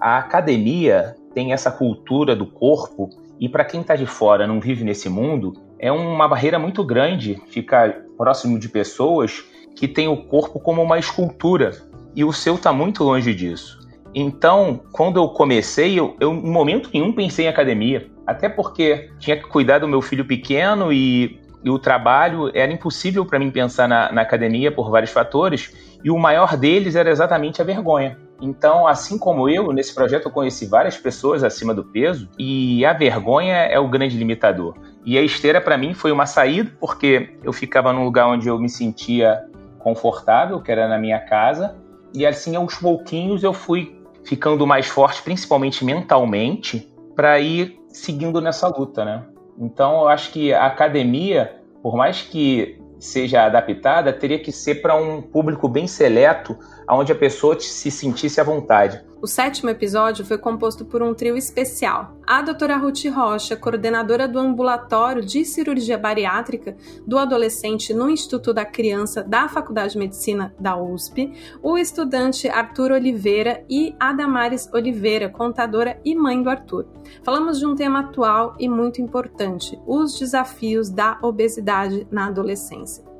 A academia tem essa cultura do corpo e para quem está de fora, não vive nesse mundo, é uma barreira muito grande ficar próximo de pessoas que têm o corpo como uma escultura e o seu está muito longe disso. Então, quando eu comecei, eu, eu em momento nenhum pensei em academia. Até porque tinha que cuidar do meu filho pequeno e, e o trabalho era impossível para mim pensar na, na academia por vários fatores. E o maior deles era exatamente a vergonha. Então, assim como eu, nesse projeto eu conheci várias pessoas acima do peso e a vergonha é o grande limitador. E a esteira para mim foi uma saída porque eu ficava num lugar onde eu me sentia confortável, que era na minha casa, e assim aos pouquinhos eu fui ficando mais forte, principalmente mentalmente, para ir seguindo nessa luta, né? Então, eu acho que a academia, por mais que seja adaptada, teria que ser para um público bem seleto, onde a pessoa se sentisse à vontade. O sétimo episódio foi composto por um trio especial. A doutora Ruth Rocha, coordenadora do ambulatório de cirurgia bariátrica do adolescente no Instituto da Criança da Faculdade de Medicina da USP, o estudante Arthur Oliveira e a Damares Oliveira, contadora e mãe do Arthur. Falamos de um tema atual e muito importante: os desafios da obesidade na adolescência.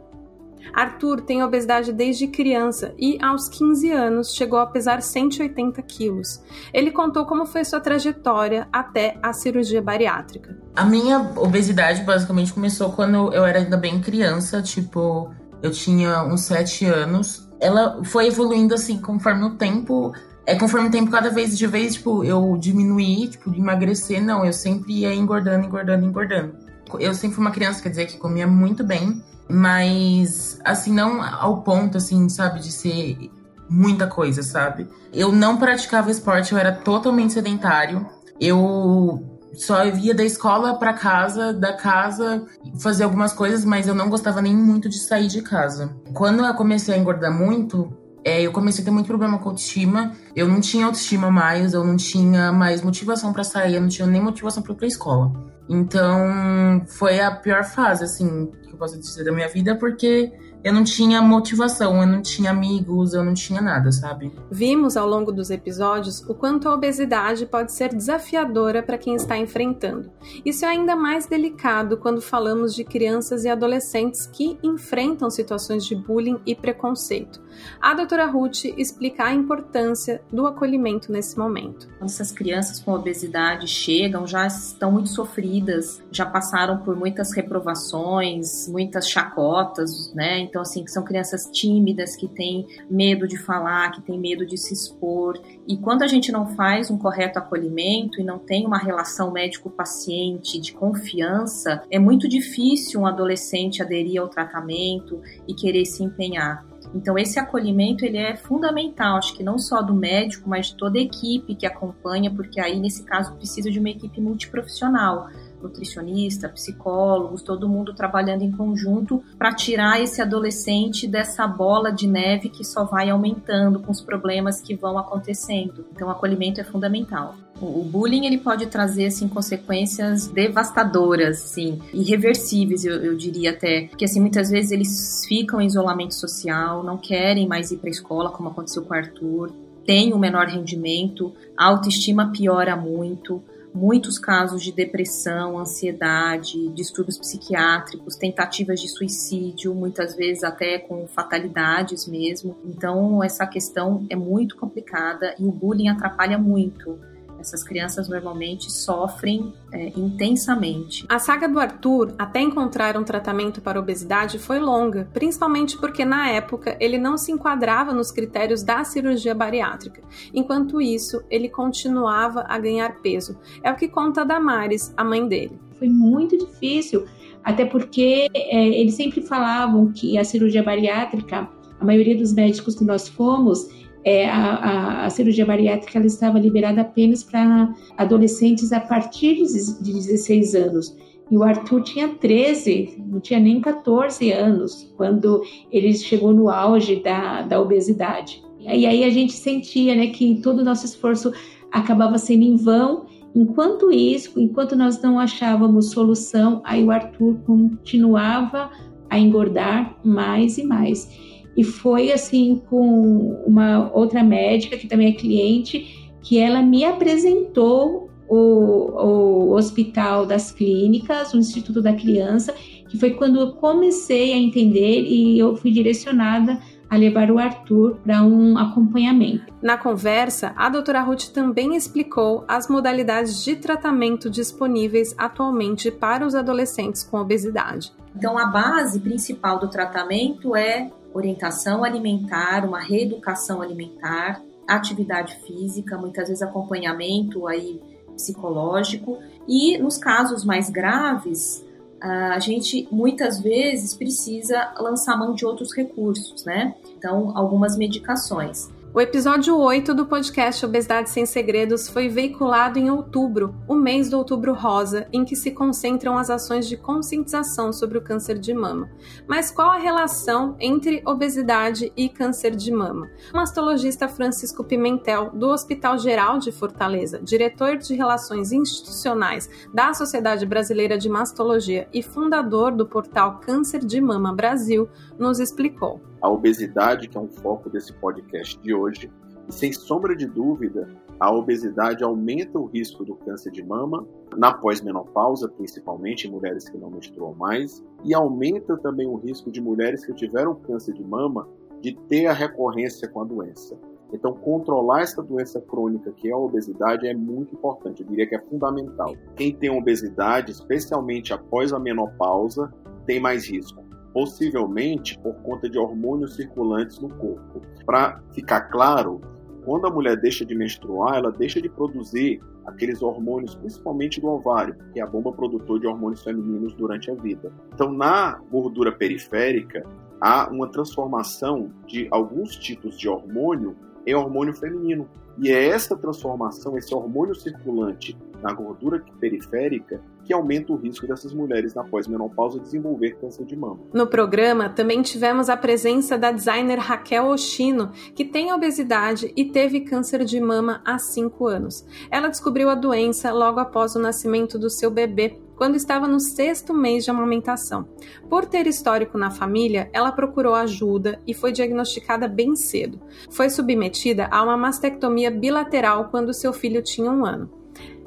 Arthur tem obesidade desde criança e, aos 15 anos, chegou a pesar 180 quilos. Ele contou como foi sua trajetória até a cirurgia bariátrica. A minha obesidade basicamente começou quando eu era ainda bem criança, tipo, eu tinha uns 7 anos. Ela foi evoluindo assim conforme o tempo é conforme o tempo, cada vez de vez, tipo, eu diminuí, tipo, emagrecer, não, eu sempre ia engordando, engordando, engordando. Eu sempre fui uma criança, quer dizer, que comia muito bem, mas assim, não ao ponto, assim, sabe, de ser muita coisa, sabe? Eu não praticava esporte, eu era totalmente sedentário. Eu só via da escola para casa, da casa fazer algumas coisas, mas eu não gostava nem muito de sair de casa. Quando eu comecei a engordar muito, é, eu comecei a ter muito problema com autoestima. Eu não tinha autoestima mais, eu não tinha mais motivação para sair, eu não tinha nem motivação para ir pra escola. Então, foi a pior fase, assim, que eu posso dizer da minha vida, porque eu não tinha motivação, eu não tinha amigos, eu não tinha nada, sabe? Vimos ao longo dos episódios o quanto a obesidade pode ser desafiadora para quem está enfrentando. Isso é ainda mais delicado quando falamos de crianças e adolescentes que enfrentam situações de bullying e preconceito. A doutora Ruth explica a importância do acolhimento nesse momento. Quando essas crianças com obesidade chegam, já estão muito sofridas, já passaram por muitas reprovações, muitas chacotas, né? Então, assim, que são crianças tímidas, que têm medo de falar, que têm medo de se expor. E quando a gente não faz um correto acolhimento e não tem uma relação médico-paciente de confiança, é muito difícil um adolescente aderir ao tratamento e querer se empenhar. Então esse acolhimento ele é fundamental, acho que não só do médico, mas de toda a equipe que acompanha, porque aí nesse caso precisa de uma equipe multiprofissional nutricionista, psicólogos, todo mundo trabalhando em conjunto para tirar esse adolescente dessa bola de neve que só vai aumentando com os problemas que vão acontecendo. Então, o acolhimento é fundamental. O bullying ele pode trazer assim consequências devastadoras, assim, irreversíveis, eu, eu diria até, porque assim muitas vezes eles ficam em isolamento social, não querem mais ir para a escola, como aconteceu com o Arthur, tem um menor rendimento, a autoestima piora muito, muitos casos de depressão, ansiedade, distúrbios psiquiátricos, tentativas de suicídio, muitas vezes até com fatalidades mesmo. Então, essa questão é muito complicada e o bullying atrapalha muito essas crianças normalmente sofrem é, intensamente. A saga do Arthur, até encontrar um tratamento para obesidade, foi longa, principalmente porque na época ele não se enquadrava nos critérios da cirurgia bariátrica. Enquanto isso, ele continuava a ganhar peso. É o que conta Damares, a mãe dele. Foi muito difícil, até porque é, eles sempre falavam que a cirurgia bariátrica, a maioria dos médicos que nós fomos, é, a, a, cirurgia bariátrica ela estava liberada apenas para adolescentes a partir de 16 anos. E o Arthur tinha 13, não tinha nem 14 anos, quando ele chegou no auge da, da obesidade. E aí a gente sentia né, que todo o nosso esforço acabava sendo em vão. Enquanto isso, enquanto nós não achávamos solução, aí o Arthur continuava a engordar mais e mais. E foi assim com uma outra médica que também é cliente, que ela me apresentou o, o Hospital das Clínicas, o Instituto da Criança, que foi quando eu comecei a entender e eu fui direcionada a levar o Arthur para um acompanhamento. Na conversa, a doutora Ruth também explicou as modalidades de tratamento disponíveis atualmente para os adolescentes com obesidade. Então, a base principal do tratamento é orientação alimentar, uma reeducação alimentar, atividade física, muitas vezes acompanhamento aí psicológico e nos casos mais graves a gente muitas vezes precisa lançar mão de outros recursos, né? Então, algumas medicações. O episódio 8 do podcast Obesidade Sem Segredos foi veiculado em outubro, o mês do Outubro Rosa, em que se concentram as ações de conscientização sobre o câncer de mama. Mas qual a relação entre obesidade e câncer de mama? O mastologista Francisco Pimentel, do Hospital Geral de Fortaleza, diretor de Relações Institucionais da Sociedade Brasileira de Mastologia e fundador do portal Câncer de Mama Brasil, nos explicou a obesidade, que é um foco desse podcast de hoje. E sem sombra de dúvida, a obesidade aumenta o risco do câncer de mama, na pós-menopausa, principalmente em mulheres que não menstruam mais, e aumenta também o risco de mulheres que tiveram câncer de mama de ter a recorrência com a doença. Então, controlar essa doença crônica que é a obesidade é muito importante, eu diria que é fundamental. Quem tem obesidade, especialmente após a menopausa, tem mais risco possivelmente por conta de hormônios circulantes no corpo. Para ficar claro, quando a mulher deixa de menstruar, ela deixa de produzir aqueles hormônios, principalmente do ovário, que é a bomba produtora de hormônios femininos durante a vida. Então, na gordura periférica, há uma transformação de alguns tipos de hormônio em hormônio feminino. E é essa transformação, esse hormônio circulante na gordura periférica, que aumenta o risco dessas mulheres na pós-menopausa desenvolver câncer de mama. No programa também tivemos a presença da designer Raquel Oshino, que tem obesidade e teve câncer de mama há 5 anos. Ela descobriu a doença logo após o nascimento do seu bebê, quando estava no sexto mês de amamentação. Por ter histórico na família, ela procurou ajuda e foi diagnosticada bem cedo. Foi submetida a uma mastectomia bilateral quando seu filho tinha um ano.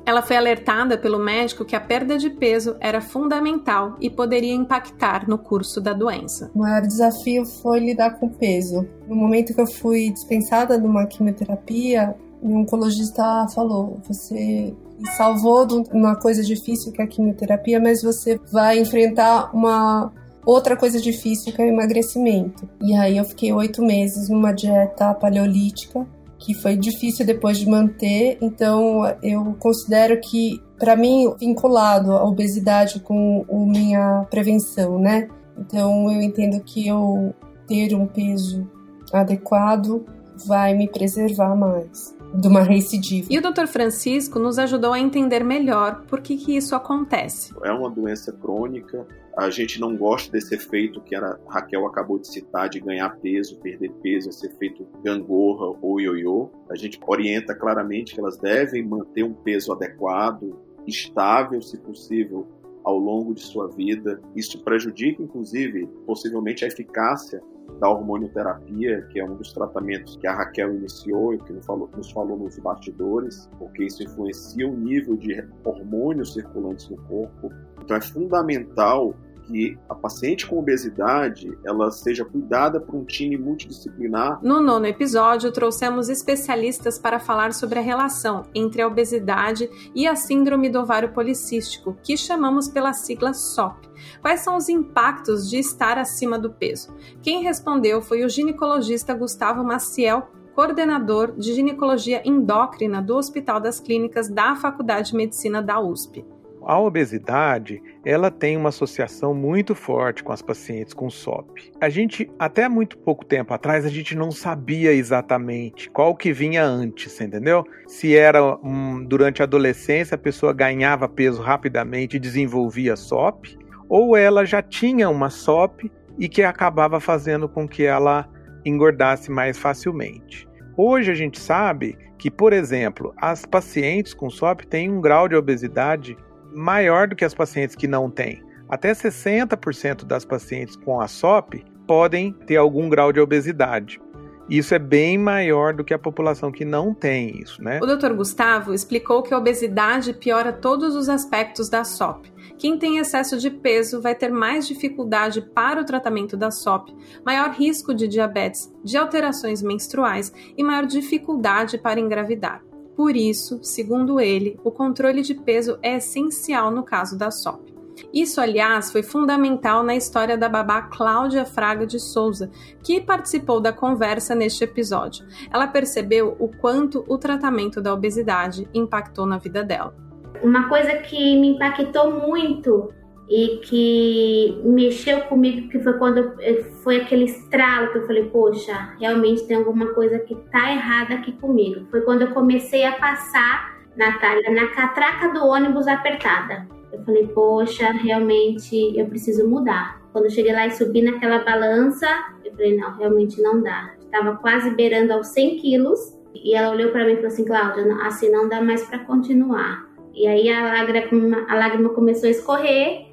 Ela foi alertada pelo médico que a perda de peso era fundamental e poderia impactar no curso da doença. O maior desafio foi lidar com o peso. No momento que eu fui dispensada de uma quimioterapia, o oncologista falou: você salvou de uma coisa difícil que é a quimioterapia, mas você vai enfrentar uma outra coisa difícil que é o emagrecimento. E aí eu fiquei oito meses numa dieta paleolítica que foi difícil depois de manter. Então, eu considero que, para mim, vinculado a obesidade com a minha prevenção, né? Então, eu entendo que eu ter um peso adequado vai me preservar mais de uma recidiva. E o Dr. Francisco nos ajudou a entender melhor por que, que isso acontece. É uma doença crônica. A gente não gosta desse efeito que a Raquel acabou de citar, de ganhar peso, perder peso, esse efeito gangorra ou ioiô. A gente orienta claramente que elas devem manter um peso adequado, estável, se possível, ao longo de sua vida. Isso prejudica, inclusive, possivelmente a eficácia da hormonioterapia, que é um dos tratamentos que a Raquel iniciou e que nos falou, nos falou nos bastidores, porque isso influencia o nível de hormônios circulantes no corpo. Então é fundamental que a paciente com obesidade ela seja cuidada por um time multidisciplinar. No nono episódio, trouxemos especialistas para falar sobre a relação entre a obesidade e a síndrome do ovário policístico, que chamamos pela sigla SOP. Quais são os impactos de estar acima do peso? Quem respondeu foi o ginecologista Gustavo Maciel, coordenador de ginecologia endócrina do Hospital das Clínicas da Faculdade de Medicina da USP. A obesidade, ela tem uma associação muito forte com as pacientes com SOP. A gente, até muito pouco tempo atrás, a gente não sabia exatamente qual que vinha antes, entendeu? Se era um, durante a adolescência a pessoa ganhava peso rapidamente e desenvolvia SOP, ou ela já tinha uma SOP e que acabava fazendo com que ela engordasse mais facilmente. Hoje a gente sabe que, por exemplo, as pacientes com SOP têm um grau de obesidade maior do que as pacientes que não têm. Até 60% das pacientes com a SOP podem ter algum grau de obesidade. Isso é bem maior do que a população que não tem isso, né? O Dr. Gustavo explicou que a obesidade piora todos os aspectos da SOP. Quem tem excesso de peso vai ter mais dificuldade para o tratamento da SOP, maior risco de diabetes, de alterações menstruais e maior dificuldade para engravidar. Por isso, segundo ele, o controle de peso é essencial no caso da SOP. Isso, aliás, foi fundamental na história da babá Cláudia Fraga de Souza, que participou da conversa neste episódio. Ela percebeu o quanto o tratamento da obesidade impactou na vida dela. Uma coisa que me impactou muito e que mexeu comigo, que foi quando eu, foi aquele estralo que eu falei, poxa, realmente tem alguma coisa que tá errada aqui comigo. Foi quando eu comecei a passar, Natália, na catraca do ônibus apertada. Eu falei, poxa, realmente eu preciso mudar. Quando eu cheguei lá e subi naquela balança, eu falei, não, realmente não dá. Estava quase beirando aos 100 quilos. E ela olhou para mim e falou assim, Cláudia, assim não dá mais para continuar. E aí a lágrima, a lágrima começou a escorrer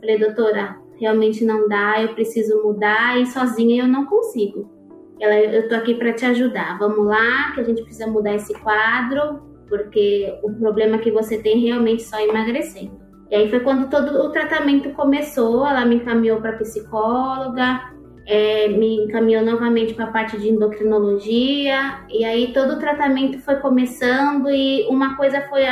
eu falei, doutora, realmente não dá, eu preciso mudar e sozinha eu não consigo. Ela, eu tô aqui para te ajudar. Vamos lá, que a gente precisa mudar esse quadro, porque o problema que você tem realmente só emagrecendo. E aí foi quando todo o tratamento começou. Ela me encaminhou para psicóloga, é, me encaminhou novamente para a parte de endocrinologia. E aí todo o tratamento foi começando e uma coisa foi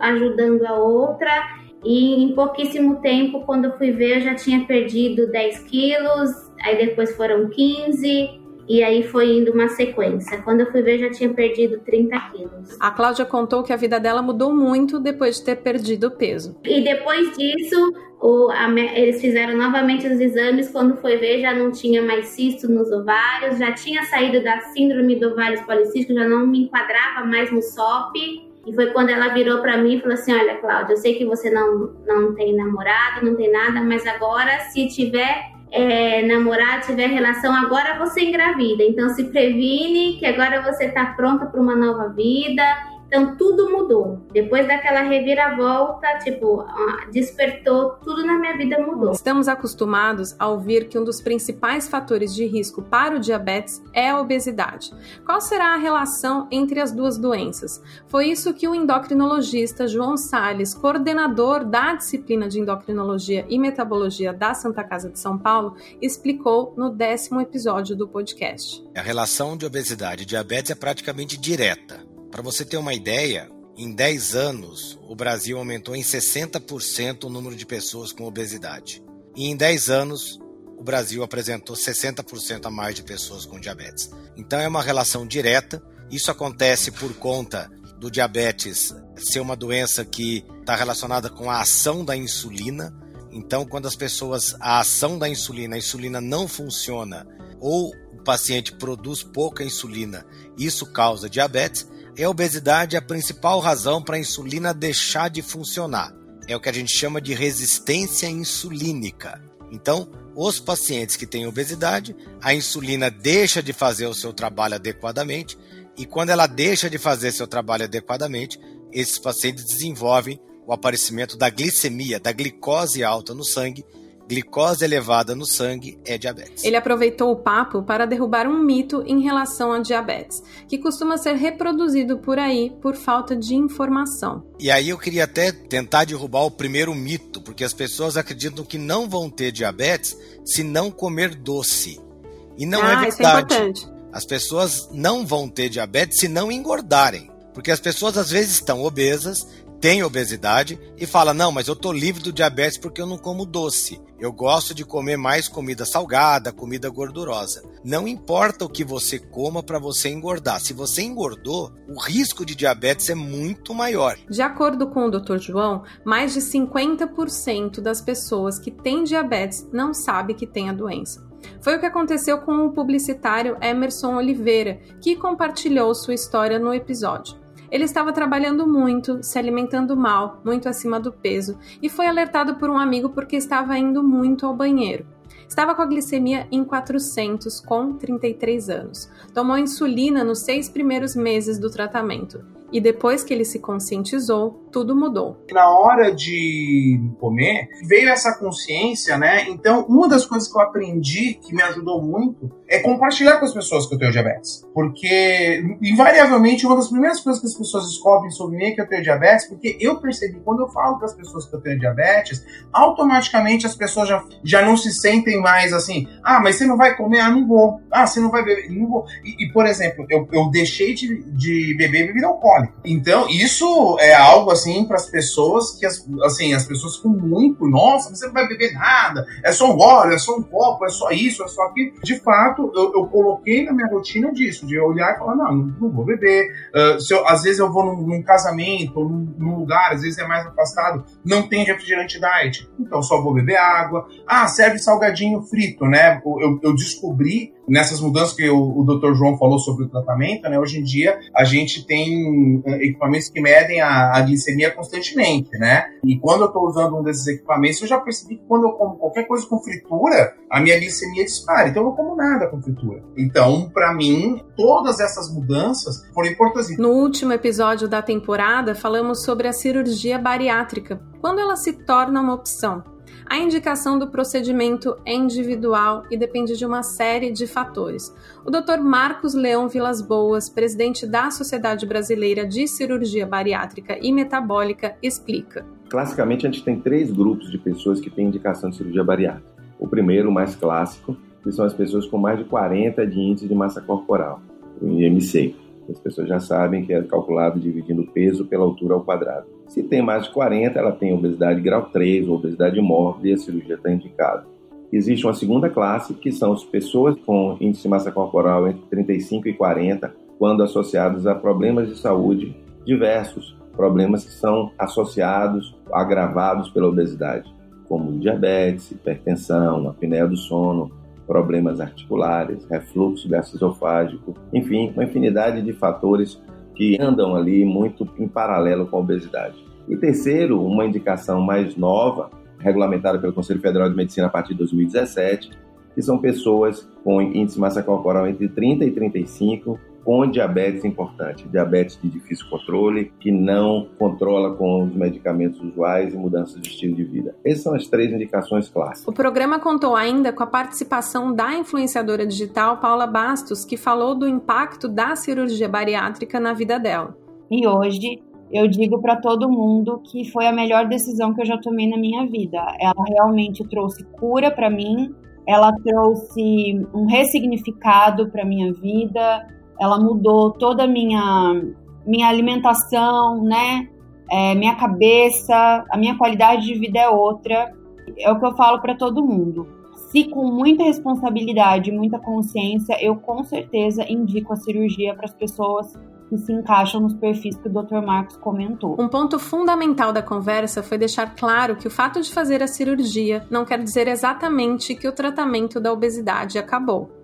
ajudando a outra. E em pouquíssimo tempo, quando eu fui ver, eu já tinha perdido 10 quilos, aí depois foram 15, e aí foi indo uma sequência. Quando eu fui ver, já tinha perdido 30 quilos. A Cláudia contou que a vida dela mudou muito depois de ter perdido peso. E depois disso, o, a, eles fizeram novamente os exames. Quando foi ver, já não tinha mais cisto nos ovários, já tinha saído da síndrome do ovários policístico, já não me enquadrava mais no SOP. E foi quando ela virou para mim e falou assim: Olha, Cláudia, eu sei que você não, não tem namorado, não tem nada, mas agora, se tiver é, namorado, tiver relação, agora você engravida. Então, se previne que agora você está pronta para uma nova vida então tudo mudou. Depois daquela reviravolta, tipo, despertou, tudo na minha vida mudou. Estamos acostumados a ouvir que um dos principais fatores de risco para o diabetes é a obesidade. Qual será a relação entre as duas doenças? Foi isso que o endocrinologista João Sales, coordenador da disciplina de endocrinologia e metabologia da Santa Casa de São Paulo, explicou no décimo episódio do podcast. A relação de obesidade e diabetes é praticamente direta. Para você ter uma ideia, em 10 anos, o Brasil aumentou em 60% o número de pessoas com obesidade. E em 10 anos, o Brasil apresentou 60% a mais de pessoas com diabetes. Então é uma relação direta. Isso acontece por conta do diabetes ser uma doença que está relacionada com a ação da insulina. Então, quando as pessoas, a ação da insulina, a insulina não funciona ou o paciente produz pouca insulina, isso causa diabetes é a obesidade a principal razão para a insulina deixar de funcionar. É o que a gente chama de resistência insulínica. Então, os pacientes que têm obesidade, a insulina deixa de fazer o seu trabalho adequadamente, e quando ela deixa de fazer seu trabalho adequadamente, esses pacientes desenvolvem o aparecimento da glicemia, da glicose alta no sangue, glicose elevada no sangue é diabetes. Ele aproveitou o papo para derrubar um mito em relação a diabetes, que costuma ser reproduzido por aí por falta de informação. E aí eu queria até tentar derrubar o primeiro mito, porque as pessoas acreditam que não vão ter diabetes se não comer doce. E não é ah, é verdade. Isso é importante. As pessoas não vão ter diabetes se não engordarem. Porque as pessoas às vezes estão obesas, tem obesidade e fala: não, mas eu tô livre do diabetes porque eu não como doce. Eu gosto de comer mais comida salgada, comida gordurosa. Não importa o que você coma para você engordar. Se você engordou, o risco de diabetes é muito maior. De acordo com o Dr. João, mais de 50% das pessoas que têm diabetes não sabe que tem a doença. Foi o que aconteceu com o publicitário Emerson Oliveira, que compartilhou sua história no episódio. Ele estava trabalhando muito, se alimentando mal, muito acima do peso, e foi alertado por um amigo porque estava indo muito ao banheiro. Estava com a glicemia em 400, com 33 anos. Tomou insulina nos seis primeiros meses do tratamento. E depois que ele se conscientizou, tudo mudou. Na hora de comer, veio essa consciência, né? Então, uma das coisas que eu aprendi, que me ajudou muito, é compartilhar com as pessoas que eu tenho diabetes. Porque, invariavelmente, uma das primeiras coisas que as pessoas descobrem sobre mim é que eu tenho diabetes, porque eu percebi, quando eu falo para as pessoas que eu tenho diabetes, automaticamente as pessoas já, já não se sentem mais assim, ah, mas você não vai comer? Ah, não vou. Ah, você não vai beber? Não vou. E, e por exemplo, eu, eu deixei de, de beber bebida alcoólica. Então, isso é algo assim para as pessoas que as, assim, as pessoas ficam muito, nossa, você não vai beber nada, é só um gole, é só um copo, é só isso, é só aquilo. De fato, eu, eu coloquei na minha rotina disso, de olhar e falar, não, não vou beber. Uh, se eu, às vezes eu vou num, num casamento, num, num, lugar, às vezes é mais afastado, não tem refrigerante diet, então só vou beber água. Ah, serve salgadinho frito, né? Eu, eu descobri nessas mudanças que o, o Dr. João falou sobre o tratamento, né? Hoje em dia a gente tem eh, equipamentos que medem a, a glicemia constantemente, né? E quando eu estou usando um desses equipamentos, eu já percebi que quando eu como qualquer coisa com fritura, a minha glicemia dispara. Então eu não como nada com fritura. Então, para mim, todas essas mudanças foram importantes. No último episódio da temporada, falamos sobre a cirurgia bariátrica, quando ela se torna uma opção. A indicação do procedimento é individual e depende de uma série de fatores. O Dr. Marcos Leão Vilas Boas, presidente da Sociedade Brasileira de Cirurgia Bariátrica e Metabólica, explica. Classicamente, a gente tem três grupos de pessoas que têm indicação de cirurgia bariátrica. O primeiro, o mais clássico, que são as pessoas com mais de 40 de índice de massa corporal, o IMC. As pessoas já sabem que é calculado dividindo o peso pela altura ao quadrado. Se tem mais de 40, ela tem obesidade grau 3 ou obesidade mórbida e a cirurgia está indicada. Existe uma segunda classe, que são as pessoas com índice de massa corporal entre 35 e 40, quando associados a problemas de saúde diversos, problemas que são associados, agravados pela obesidade, como diabetes, hipertensão, apneia do sono, problemas articulares, refluxo gastroesofágico, enfim, uma infinidade de fatores que andam ali muito em paralelo com a obesidade. E terceiro, uma indicação mais nova, regulamentada pelo Conselho Federal de Medicina a partir de 2017, que são pessoas com índice de massa corporal entre 30 e 35 com diabetes importante, diabetes de difícil controle, que não controla com os medicamentos usuais e mudanças de estilo de vida. Essas são as três indicações clássicas. O programa contou ainda com a participação da influenciadora digital Paula Bastos, que falou do impacto da cirurgia bariátrica na vida dela. E hoje eu digo para todo mundo que foi a melhor decisão que eu já tomei na minha vida. Ela realmente trouxe cura para mim, ela trouxe um ressignificado para minha vida, ela mudou toda a minha, minha alimentação, né? É, minha cabeça, a minha qualidade de vida é outra. É o que eu falo para todo mundo. Se com muita responsabilidade, muita consciência, eu com certeza indico a cirurgia para as pessoas que se encaixam nos perfis que o Dr. Marcos comentou. Um ponto fundamental da conversa foi deixar claro que o fato de fazer a cirurgia não quer dizer exatamente que o tratamento da obesidade acabou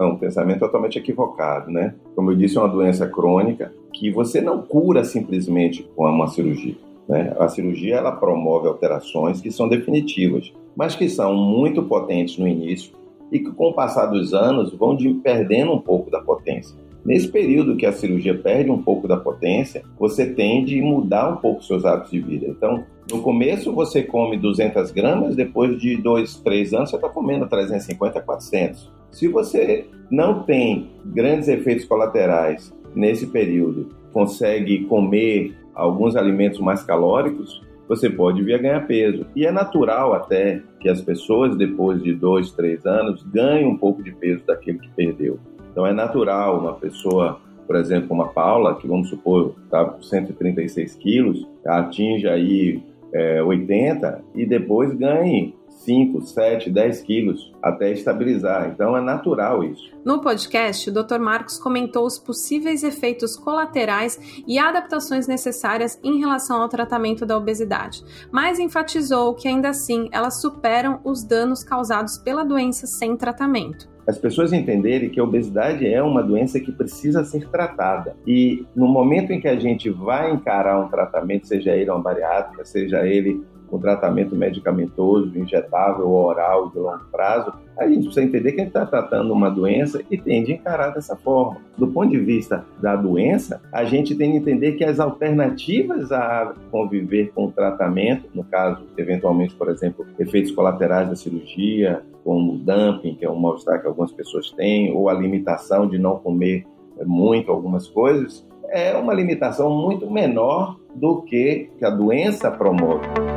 um pensamento totalmente equivocado, né? Como eu disse, é uma doença crônica que você não cura simplesmente com uma cirurgia. Né? A cirurgia ela promove alterações que são definitivas, mas que são muito potentes no início e que, com o passar dos anos, vão de, perdendo um pouco da potência. Nesse período que a cirurgia perde um pouco da potência, você tende a mudar um pouco seus hábitos de vida. Então, no começo você come 200 gramas, depois de 2, 3 anos você está comendo 350, 400. Se você não tem grandes efeitos colaterais nesse período, consegue comer alguns alimentos mais calóricos, você pode vir a ganhar peso. E é natural até que as pessoas, depois de dois, três anos, ganhem um pouco de peso daquele que perdeu. Então é natural uma pessoa, por exemplo, como a Paula, que vamos supor está com 136 quilos, atinja aí é, 80 e depois ganhe 5, 7, 10 quilos até estabilizar. Então é natural isso. No podcast, o Dr. Marcos comentou os possíveis efeitos colaterais e adaptações necessárias em relação ao tratamento da obesidade, mas enfatizou que ainda assim elas superam os danos causados pela doença sem tratamento as pessoas entenderem que a obesidade é uma doença que precisa ser tratada. E no momento em que a gente vai encarar um tratamento, seja ele uma bariátrica, seja ele um tratamento medicamentoso, injetável, oral, de longo prazo, a gente precisa entender que a gente está tratando uma doença e tem de encarar dessa forma. Do ponto de vista da doença, a gente tem de entender que as alternativas a conviver com o tratamento, no caso, eventualmente, por exemplo, efeitos colaterais da cirurgia, como dumping, que é um mal-estar que algumas pessoas têm, ou a limitação de não comer muito algumas coisas, é uma limitação muito menor do que a doença promove.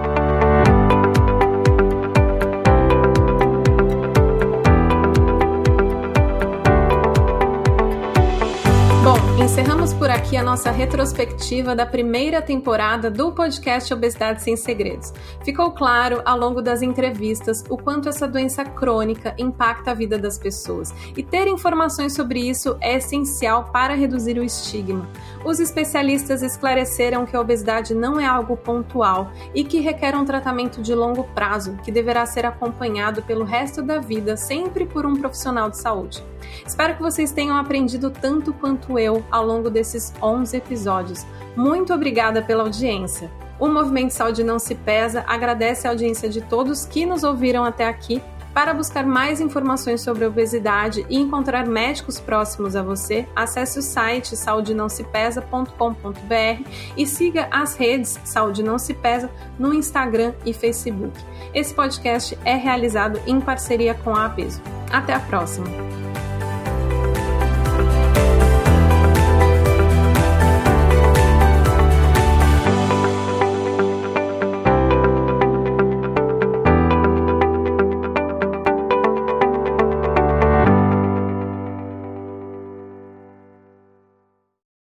encerramos. Por aqui a nossa retrospectiva da primeira temporada do podcast Obesidade Sem Segredos. Ficou claro ao longo das entrevistas o quanto essa doença crônica impacta a vida das pessoas e ter informações sobre isso é essencial para reduzir o estigma. Os especialistas esclareceram que a obesidade não é algo pontual e que requer um tratamento de longo prazo, que deverá ser acompanhado pelo resto da vida, sempre por um profissional de saúde. Espero que vocês tenham aprendido tanto quanto eu ao longo desses 11 episódios. Muito obrigada pela audiência. O Movimento Saúde Não Se Pesa agradece a audiência de todos que nos ouviram até aqui. Para buscar mais informações sobre obesidade e encontrar médicos próximos a você, acesse o site saudenãosepesa.com.br e siga as redes Saúde Não Se Pesa no Instagram e Facebook. Esse podcast é realizado em parceria com a Apeso. Até a próxima!